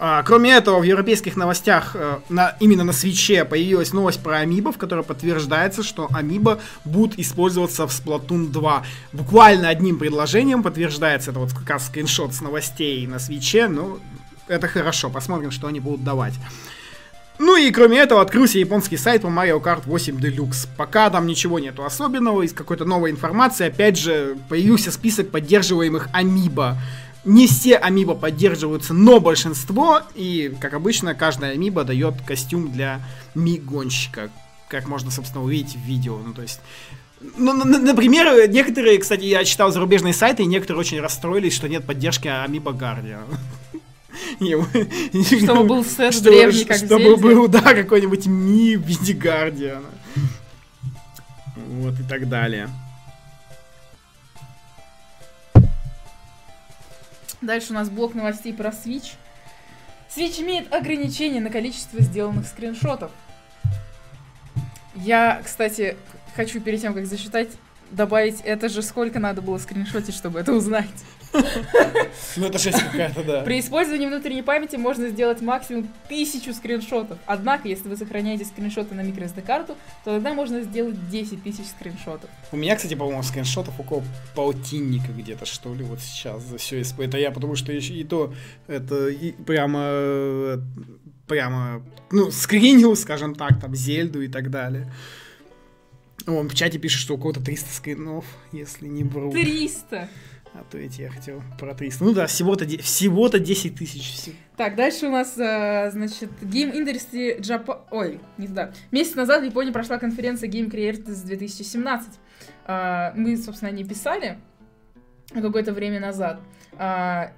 А, кроме этого, в европейских новостях э, на, именно на свече появилась новость про амибо, в которой подтверждается, что амибо будут использоваться в Splatoon 2. Буквально одним предложением подтверждается, это вот как раз скриншот с новостей на свече, ну, это хорошо, посмотрим, что они будут давать. Ну и кроме этого открылся японский сайт по Mario Kart 8 Deluxe. Пока там ничего нету особенного, из какой-то новой информации, опять же, появился список поддерживаемых амибо. Не все амибо поддерживаются, но большинство, и, как обычно, каждая амибо дает костюм для ми-гонщика, как можно, собственно, увидеть в видео. Ну, то есть, ну, например, некоторые, кстати, я читал зарубежные сайты, и некоторые очень расстроились, что нет поддержки амибо Guardian. (laughs) Чтобы был (laughs) сет древний, как Чтобы был, да, какой-нибудь ми в виде Гардиана. Вот и так далее. Дальше у нас блок новостей про Switch. Switch имеет ограничение на количество сделанных скриншотов. Я, кстати, хочу перед тем, как зачитать, добавить, это же сколько надо было скриншотить, чтобы это узнать. Ну это жесть какая-то, да. При использовании внутренней памяти можно сделать максимум тысячу скриншотов. Однако, если вы сохраняете скриншоты на microSD-карту, то тогда можно сделать 10 тысяч скриншотов. У меня, кстати, по-моему, скриншотов около полтинника где-то, что ли, вот сейчас за все СП. Это я, потому что еще и то, это и прямо, э, прямо, ну, скринил, скажем так, там, Зельду и так далее. Он в чате пишет, что у кого-то 300 скринов, если не вру. 300! А то эти я хотел про 300. Ну да, всего-то всего-то 10 тысяч. Так, дальше у нас, э, значит, Game Industry Japan... Ой, не туда. Месяц назад в Японии прошла конференция Game Creators 2017. А, Мы, собственно, не писали какое-то время назад. А,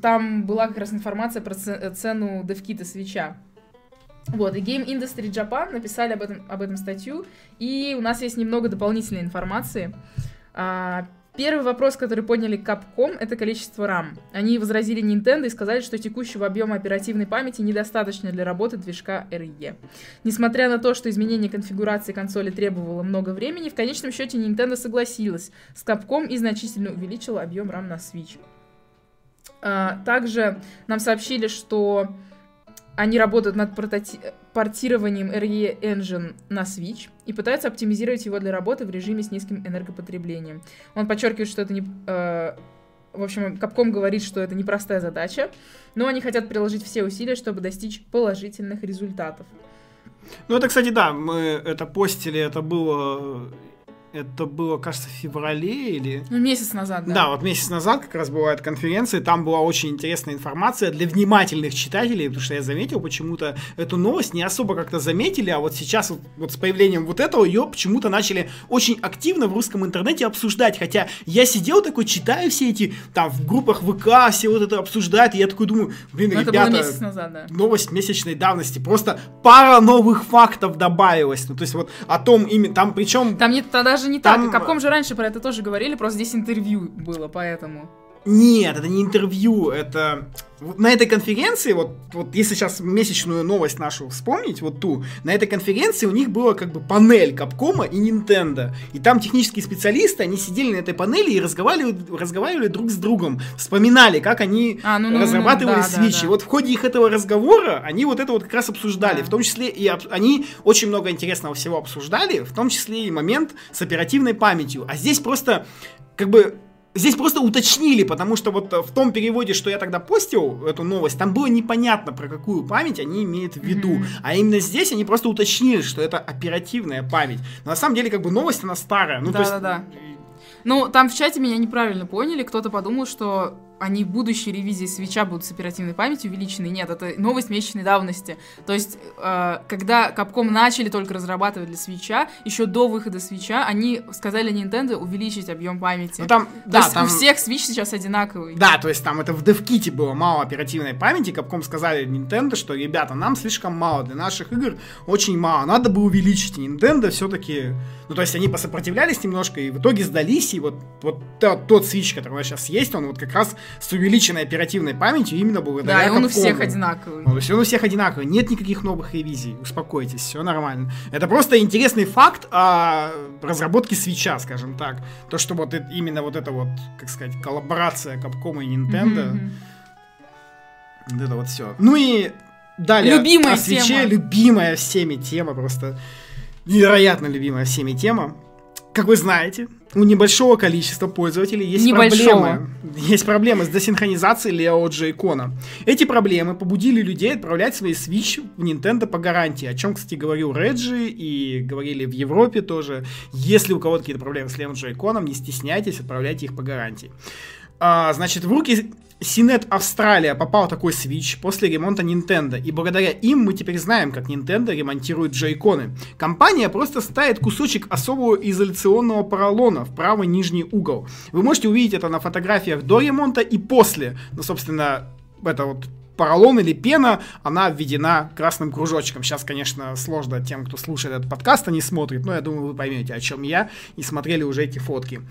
Там была как раз информация про це- цену девкита свеча. Вот, и Game Industry Japan написали об этом, об этом статью, и у нас есть немного дополнительной информации. Первый вопрос, который подняли Capcom, это количество RAM. Они возразили Nintendo и сказали, что текущего объема оперативной памяти недостаточно для работы движка RE. Несмотря на то, что изменение конфигурации консоли требовало много времени, в конечном счете Nintendo согласилась с Capcom и значительно увеличила объем RAM на Switch. А, Также нам сообщили, что они работают над портированием RE Engine на Switch и пытаются оптимизировать его для работы в режиме с низким энергопотреблением. Он подчеркивает, что это не... э, в общем, Capcom говорит, что это непростая задача, но они хотят приложить все усилия, чтобы достичь положительных результатов. Ну это, кстати, да, мы это постили, это было, это было, кажется, в феврале или... Ну, месяц назад, да. Да, вот месяц назад как раз была эта конференция, там была очень интересная информация для внимательных читателей, потому что я заметил почему-то эту новость не особо как-то заметили, а вот сейчас вот, вот с появлением вот этого ее почему-то начали очень активно в русском интернете обсуждать, хотя я сидел такой, читаю все эти, там, в группах ВК, все вот это обсуждают, и я такой думаю, блин, Но ребята, месяц назад, да. новость месячной давности, просто пара новых фактов добавилось, ну, то есть вот о том именно, там причем... Там не, та- даже не Там- так. Capcom же раньше про это тоже говорили, просто здесь интервью было, поэтому. Нет, это не интервью, это... На этой конференции, вот, вот если сейчас месячную новость нашу вспомнить, вот ту, на этой конференции у них была как бы панель Капкома и Nintendo. И там технические специалисты, они сидели на этой панели и разговаривали, разговаривали друг с другом, вспоминали, как они А, ну, ну, ну, разрабатывали да, да, Switch. да. И вот в ходе их этого разговора они вот это вот как раз обсуждали. Да. В том числе и об- они очень много интересного всего обсуждали, в том числе и момент с оперативной памятью. А здесь просто как бы Здесь просто уточнили, потому что вот в том переводе, что я тогда постил эту новость, там было непонятно, про какую память они имеют в виду. Mm-hmm. А именно здесь они просто уточнили, что это оперативная память. Но на самом деле, как бы новость, она старая. Ну, да, да, да. Ну, там в чате меня неправильно поняли. Кто-то подумал, что они в будущей ревизии свеча будут с оперативной памятью увеличены. Нет, это новость месячной давности. То есть, э, когда Capcom начали только разрабатывать для свеча, еще до выхода свеча, они сказали Nintendo увеличить объем памяти. Ну, там, то да, есть там... у всех свич сейчас одинаковый. Да, то есть там это в DevKit было мало оперативной памяти, Capcom сказали Nintendo, что, ребята, нам слишком мало, для наших игр очень мало, надо бы увеличить. И Nintendo все-таки, ну то есть они посопротивлялись немножко и в итоге сдались, и вот, вот тот, тот свич, который у нас сейчас есть, он вот как раз с увеличенной оперативной памятью именно благодаря Да, и он у Capcom. всех одинаковый. Есть он у всех одинаковый. Нет никаких новых ревизий. Успокойтесь, все нормально. Это просто интересный факт о разработке свеча, скажем так. То, что вот именно вот эта вот, как сказать, коллаборация Capcom и Nintendo. Вот это вот все. Ну и далее Любимая о свече, тема. любимая всеми тема, просто невероятно любимая всеми тема. Как вы знаете, у небольшого количества пользователей есть Небольшого. проблемы. Есть проблемы с десинхронизацией Лео Джейкона. Эти проблемы побудили людей отправлять свои Switch в Nintendo по гарантии, о чем, кстати, говорил Реджи и говорили в Европе тоже. Если у кого-то какие-то проблемы с Лео Джейконом, не стесняйтесь, отправляйте их по гарантии. А, значит, в руки Синет Австралия попал такой Switch после ремонта Nintendo, и благодаря им мы теперь знаем, как Nintendo ремонтирует джойконы. Компания просто ставит кусочек особого изоляционного поролона в правый нижний угол. Вы можете увидеть это на фотографиях до ремонта и после. Ну, собственно, это вот поролон или пена, она введена красным кружочком. Сейчас, конечно, сложно тем, кто слушает этот подкаст, а не смотрит, но я думаю, вы поймете, о чем я, и смотрели уже эти фотки.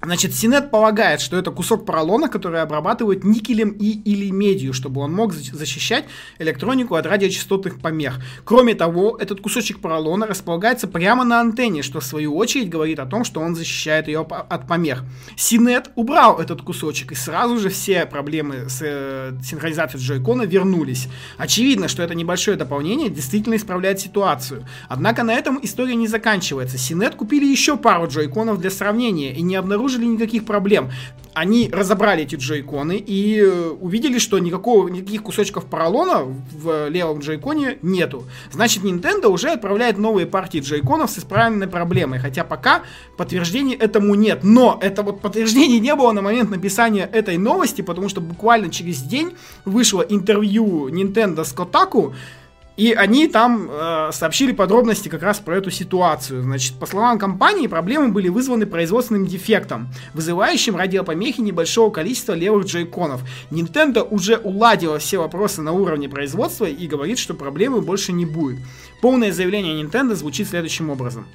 Значит, Синет полагает, что это кусок поролона, который обрабатывают никелем и или медью, чтобы он мог защ- защищать электронику от радиочастотных помех. Кроме того, этот кусочек поролона располагается прямо на антенне, что в свою очередь говорит о том, что он защищает ее от помех. Синет убрал этот кусочек, и сразу же все проблемы с э, синхронизацией джойкона вернулись. Очевидно, что это небольшое дополнение действительно исправляет ситуацию. Однако на этом история не заканчивается. Синет купили еще пару джойконов для сравнения и не обнаружили никаких проблем. Они разобрали эти джойконы и э, увидели, что никакого, никаких кусочков поролона в левом джойконе нету. Значит, Nintendo уже отправляет новые партии джойконов с исправленной проблемой, хотя пока подтверждений этому нет. Но это вот подтверждений не было на момент написания этой новости, потому что буквально через день вышло интервью Nintendo с Kotaku, и они там э, сообщили подробности как раз про эту ситуацию. Значит, по словам компании, проблемы были вызваны производственным дефектом, вызывающим радиопомехи небольшого количества левых джейконов. Nintendo уже уладила все вопросы на уровне производства и говорит, что проблемы больше не будет. Полное заявление Nintendo звучит следующим образом.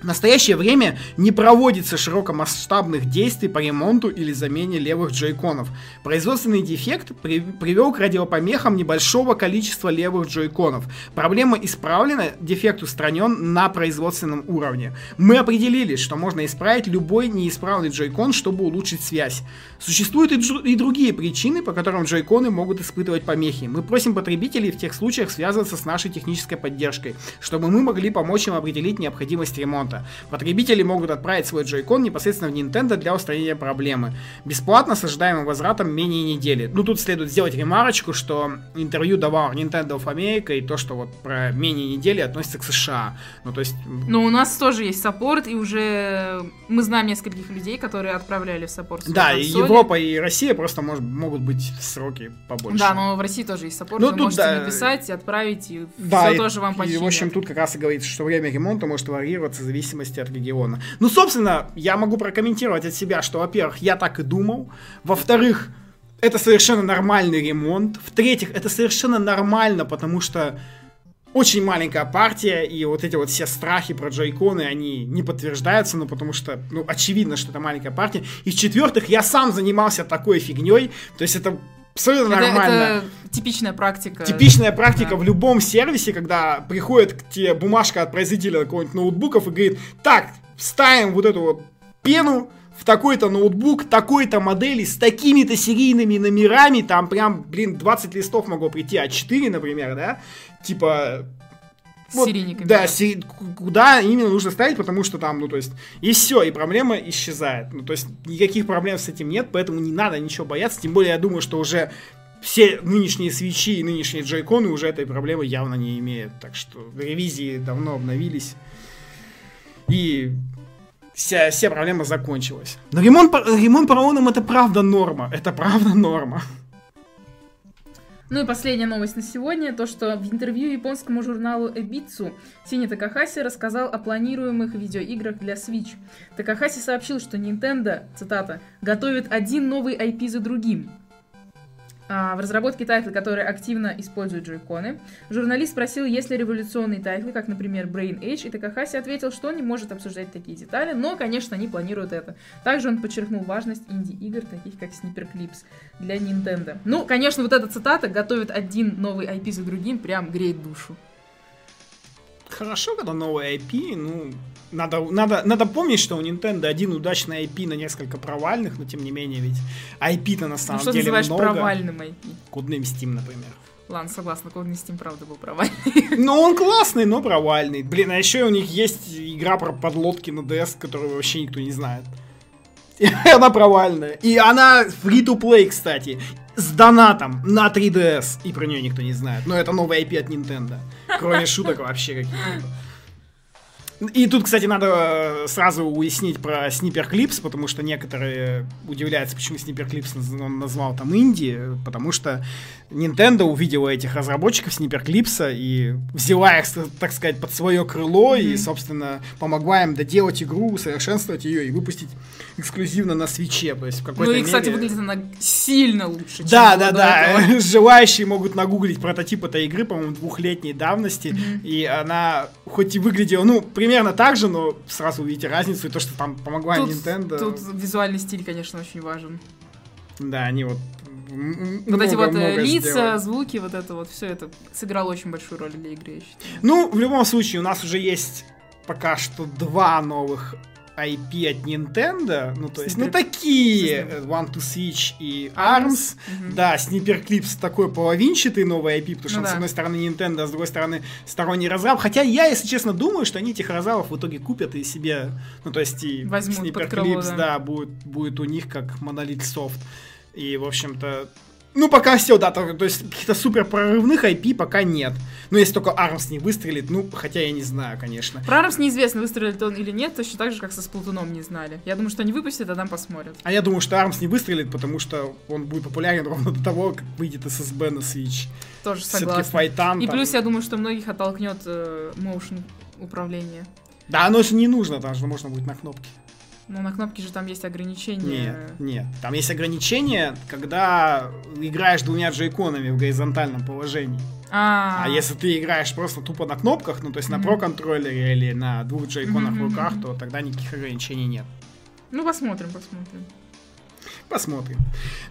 В настоящее время не проводится широкомасштабных действий по ремонту или замене левых джойконов. Производственный дефект при- привел к радиопомехам небольшого количества левых джойконов. Проблема исправлена, дефект устранен на производственном уровне. Мы определили, что можно исправить любой неисправный джойкон, чтобы улучшить связь. Существуют и, и другие причины, по которым джойконы могут испытывать помехи. Мы просим потребителей в тех случаях связываться с нашей технической поддержкой, чтобы мы могли помочь им определить необходимость ремонта. Потребители могут отправить свой джойкон непосредственно в Nintendo для устранения проблемы. Бесплатно с ожидаемым возвратом менее недели. Ну, тут следует сделать ремарочку, что интервью давал Nintendo of America, и то, что вот про менее недели относится к США. Ну, то есть... Но у нас тоже есть саппорт, и уже мы знаем нескольких людей, которые отправляли в саппорт. Да, и консоли. Европа, и Россия просто может, могут быть сроки побольше. Да, но в России тоже есть саппорт, Ну, вы тут можете да. написать, отправить, и Да, все и, тоже вам и, починят. в общем, тут как раз и говорится, что время ремонта может варьироваться в зависимости от региона. Ну, собственно, я могу прокомментировать от себя, что, во-первых, я так и думал. Во-вторых, это совершенно нормальный ремонт. В-третьих, это совершенно нормально, потому что очень маленькая партия, и вот эти вот все страхи про Joy-Con ы, они не подтверждаются, ну, потому что, ну, очевидно, что это маленькая партия. И в-четвертых, я сам занимался такой фигней, то есть это абсолютно это, нормально. это типичная практика. Типичная практика Да. в любом сервисе, когда приходит к тебе бумажка от производителя какого-нибудь ноутбуков и говорит, так, вставим вот эту вот пену в такой-то ноутбук, такой-то модели, с такими-то серийными номерами, там прям, блин, 20 листов могло прийти, А4, например, да, типа, Вот, серийниками. Да, се- куда именно нужно ставить, потому что там, ну, то есть, и все, и проблема исчезает. Ну, то есть, никаких проблем с этим нет, поэтому не надо ничего бояться. Тем более, я думаю, что уже все нынешние свечи и нынешние джойконы уже этой проблемы явно не имеют. Так что ревизии давно обновились. И вся, вся проблема закончилась. Но ремонт, по- ремонт поролоном это правда норма. Это правда норма. Ну и последняя новость на сегодня, то что в интервью японскому журналу Эбицу Сини Такахаси рассказал о планируемых видеоиграх для Switch. Такахаси сообщил, что Nintendo, цитата, готовит один новый IP за другим. А, в разработке тайтлы, которые активно используют Joy-Con ы. Журналист спросил, есть ли революционные тайтлы, как, например, Brain Age, и Такахаси ответил, что не может обсуждать такие детали, но, конечно, они планируют это. Также он подчеркнул важность инди-игр, таких как Snipperclips для Nintendo. Ну, конечно, вот эта цитата «готовит один новый IP за другим» прям греет душу. Хорошо, когда новый IP, ну, надо, надо, надо помнить, что у Nintendo один удачный IP на несколько провальных, но тем не менее, ведь IP-то на Ну, самом что ты деле называешь много. провальным IP? Кодным Steam, например. Ладно, согласна, Codename Steam правда был провальный. (laughs) Ну, он классный, но провальный. Блин, а еще у них есть игра про подлодки на DS, которую вообще никто не знает. (laughs) Она провальная. И она free-to-play, кстати. С донатом на 3DS. И про нее никто не знает. Но это новый IP от Nintendo. Кроме шуток вообще каких-то. И тут, кстати, надо э, сразу уяснить про Sniper Clips, потому что некоторые удивляются, почему Clips наз- он назвал там инди, потому что Nintendo увидела этих разработчиков Sniper Clips и взяла их, так сказать, под свое крыло и, собственно, помогла им доделать игру, усовершенствовать ее и выпустить эксклюзивно на свече. То есть в Ну какой-то и, кстати, мере- выглядит она сильно лучше, чем да, да, да. (laughs) Желающие могут нагуглить прототип этой игры, по-моему, двухлетней давности. Мгм. И она хоть и выглядела, ну, примерно так же, но сразу увидите разницу, и то, что там помогла Тут, Nintendo. тут визуальный стиль, конечно, очень важен. Да, они вот... м- Вот эти много- вот много лица, сделали. звуки, вот это вот, все это сыграло очень большую роль для игры, я считаю. Ну, в любом случае, у нас уже есть пока что два новых IP от Nintendo, ну, то есть, ну, Sniper- такие, э, One to Switch и Arms. Мгм. Да, Sniper Clips такой половинчатый новый IP, потому что Ну он, да. с одной стороны Nintendo, а с другой стороны сторонний разраб. Хотя я, если честно, думаю, что они этих разрабов в итоге купят и себе, ну то есть и Возьмут Sniper крыло, Clips, да. да, будет, будет у них как Monolith Soft. И, в общем-то, ну пока все, да, то, то есть каких-то супер прорывных IP пока нет. Ну если только ARMS не выстрелит, ну, хотя я не знаю, конечно. Про Армс неизвестно, выстрелит он или нет, точно так же, как со Сплатуном не знали. Я думаю, что они выпустят, а там посмотрят. А я думаю, что ARMS не выстрелит, потому что он будет популярен ровно до того, как выйдет SSB на Switch. Тоже Все-таки согласна. файтан И там- плюс, я думаю, что многих оттолкнет э, motion управление. Да, оно же не нужно, там же можно будет на кнопке. Ну, на кнопке же там есть ограничения. Нет, нет. Там есть ограничение, когда играешь двумя джейконами в горизонтальном положении. А, А, если ты играешь просто тупо на кнопках, ну то есть на Мгм. про-контроллере или на двух джейконах Мгм, в руках, то тогда никаких ограничений нет. Ну, посмотрим, посмотрим. Посмотрим.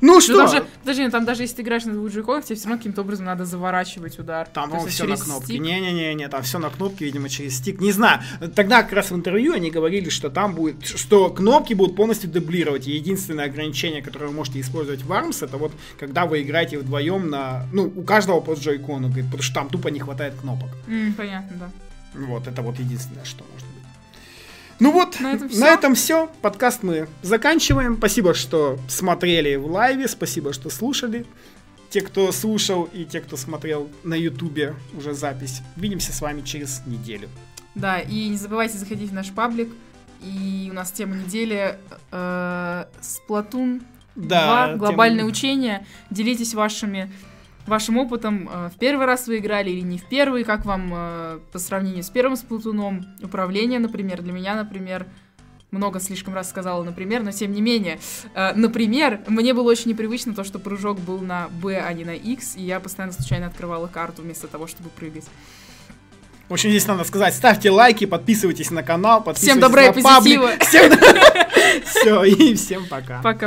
Ну Ну, что, там же, подожди, ну, там даже если ты играешь на двух джойконах, тебе все равно каким-то образом надо заворачивать удар. там, по все на кнопке. Не-не-не, там все на кнопке, видимо, через стик. Не знаю. Тогда как раз в интервью они говорили, что там будет, что кнопки будут полностью дублировать. И единственное ограничение, которое вы можете использовать в ARMS, это вот когда вы играете вдвоем на, ну, у каждого по джойкону, говорит, потому что там тупо не хватает кнопок. М, понятно, да. Вот, это вот единственное, что быть. Ну вот, На этом всё. на этом все. Подкаст мы заканчиваем. Спасибо, что смотрели в лайве. Спасибо, что слушали. Те, кто слушал и те, кто смотрел на ютубе уже запись. Увидимся с вами через неделю. Да, и не забывайте заходить в наш паблик. И у нас тема недели э, Сплатун Да, 2, глобальное тем- учение. Делитесь вашими вашим опытом. э, В первый раз вы играли или не в первый? Как вам э, по сравнению с первым Сплатуном? Управление, например. Для меня, например, много слишком раз сказала, например, но тем не менее. Э, например, мне было очень непривычно то, что прыжок был на B, а не на X, и я постоянно случайно открывала карту вместо того, чтобы прыгать. В общем, здесь надо сказать, ставьте лайки, подписывайтесь на канал, подписывайтесь Всем добра и паблик. позитива! Всем... (laughs) Все, и всем пока. Пока.